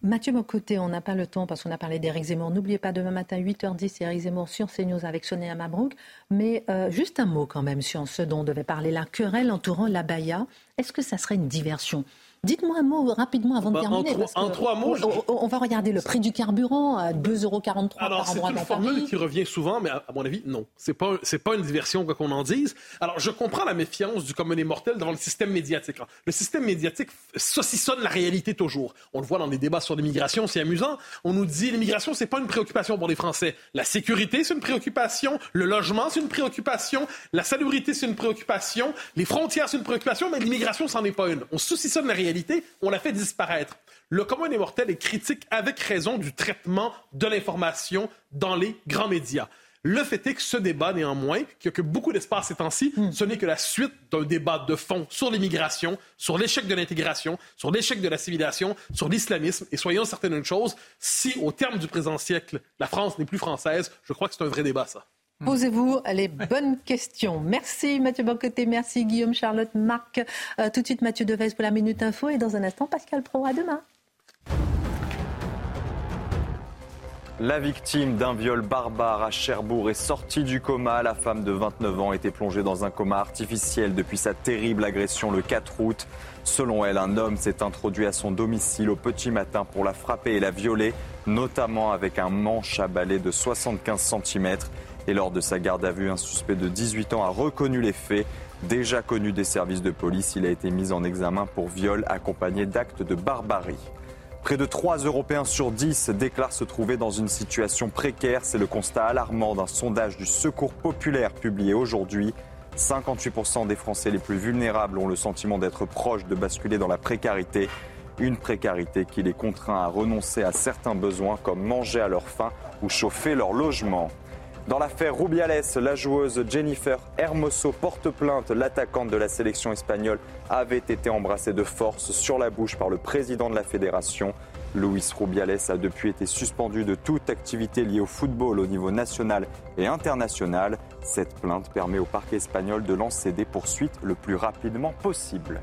Mathieu Bocoté, on n'a pas le temps parce qu'on a parlé d'Éric Zemmour. N'oubliez pas, demain matin, 8h10, Éric Zemmour sur CNews avec Sonia Mabrouk. Mais euh, juste un mot quand même sur ce dont on devait parler, la querelle entourant la Baïa. Est-ce que ça serait une diversion? Dites-moi un mot rapidement avant de bah, terminer.
En, trois mots.
On, va regarder le prix du carburant à 2,43 euros
Alors, c'est une formule qui revient souvent, mais à, mon avis, non. C'est pas, c'est pas une diversion, quoi qu'on en dise. Alors, je comprends la méfiance du commun des mortels devant le système médiatique. Le système médiatique saucissonne la réalité toujours. On le voit dans les débats sur l'immigration, c'est amusant. On nous dit l'immigration, c'est pas une préoccupation pour les Français. La sécurité, c'est une préoccupation. Le logement, c'est une préoccupation. La salubrité, c'est une préoccupation. Les frontières, c'est une préoccupation, mais l'immigration, c'en est pas une. On saucissonne la réalité on l'a fait disparaître. Le commun des mortels est critique avec raison du traitement de l'information dans les grands médias. Le fait est que ce débat, néanmoins, qui occupe beaucoup d'espace ces temps-ci, hmm. ce n'est que la suite d'un débat de fond sur l'immigration, sur l'échec de l'intégration, sur l'échec de la civilisation, sur l'islamisme. Et soyons certains d'une chose, si au terme du présent siècle, la France n'est plus française, je crois que c'est un vrai débat, ça.
Posez-vous les bonnes questions. Merci Mathieu Bocoté, merci Guillaume, Charlotte, Marc. Euh, tout de suite Mathieu Deves pour la Minute Info et dans un instant Pascal Pro. À demain.
La victime d'un viol barbare à Cherbourg est sortie du coma. La femme de 29 ans était plongée dans un coma artificiel depuis sa terrible agression le 4 août. Selon elle, un homme s'est introduit à son domicile au petit matin pour la frapper et la violer, notamment avec un manche à balai de 75 cm. Et lors de sa garde à vue, un suspect de 18 ans a reconnu les faits. Déjà connu des services de police, il a été mis en examen pour viol accompagné d'actes de barbarie. Près de 3 Européens sur 10 déclarent se trouver dans une situation précaire. C'est le constat alarmant d'un sondage du Secours populaire publié aujourd'hui. 58% des Français les plus vulnérables ont le sentiment d'être proches de basculer dans la précarité. Une précarité qui les contraint à renoncer à certains besoins comme manger à leur faim ou chauffer leur logement. Dans l'affaire Rubiales, la joueuse Jennifer Hermoso porte plainte. L'attaquante de la sélection espagnole avait été embrassée de force sur la bouche par le président de la fédération. Luis Rubiales a depuis été suspendu de toute activité liée au football au niveau national et international. Cette plainte permet au parquet espagnol de lancer des poursuites le plus rapidement possible.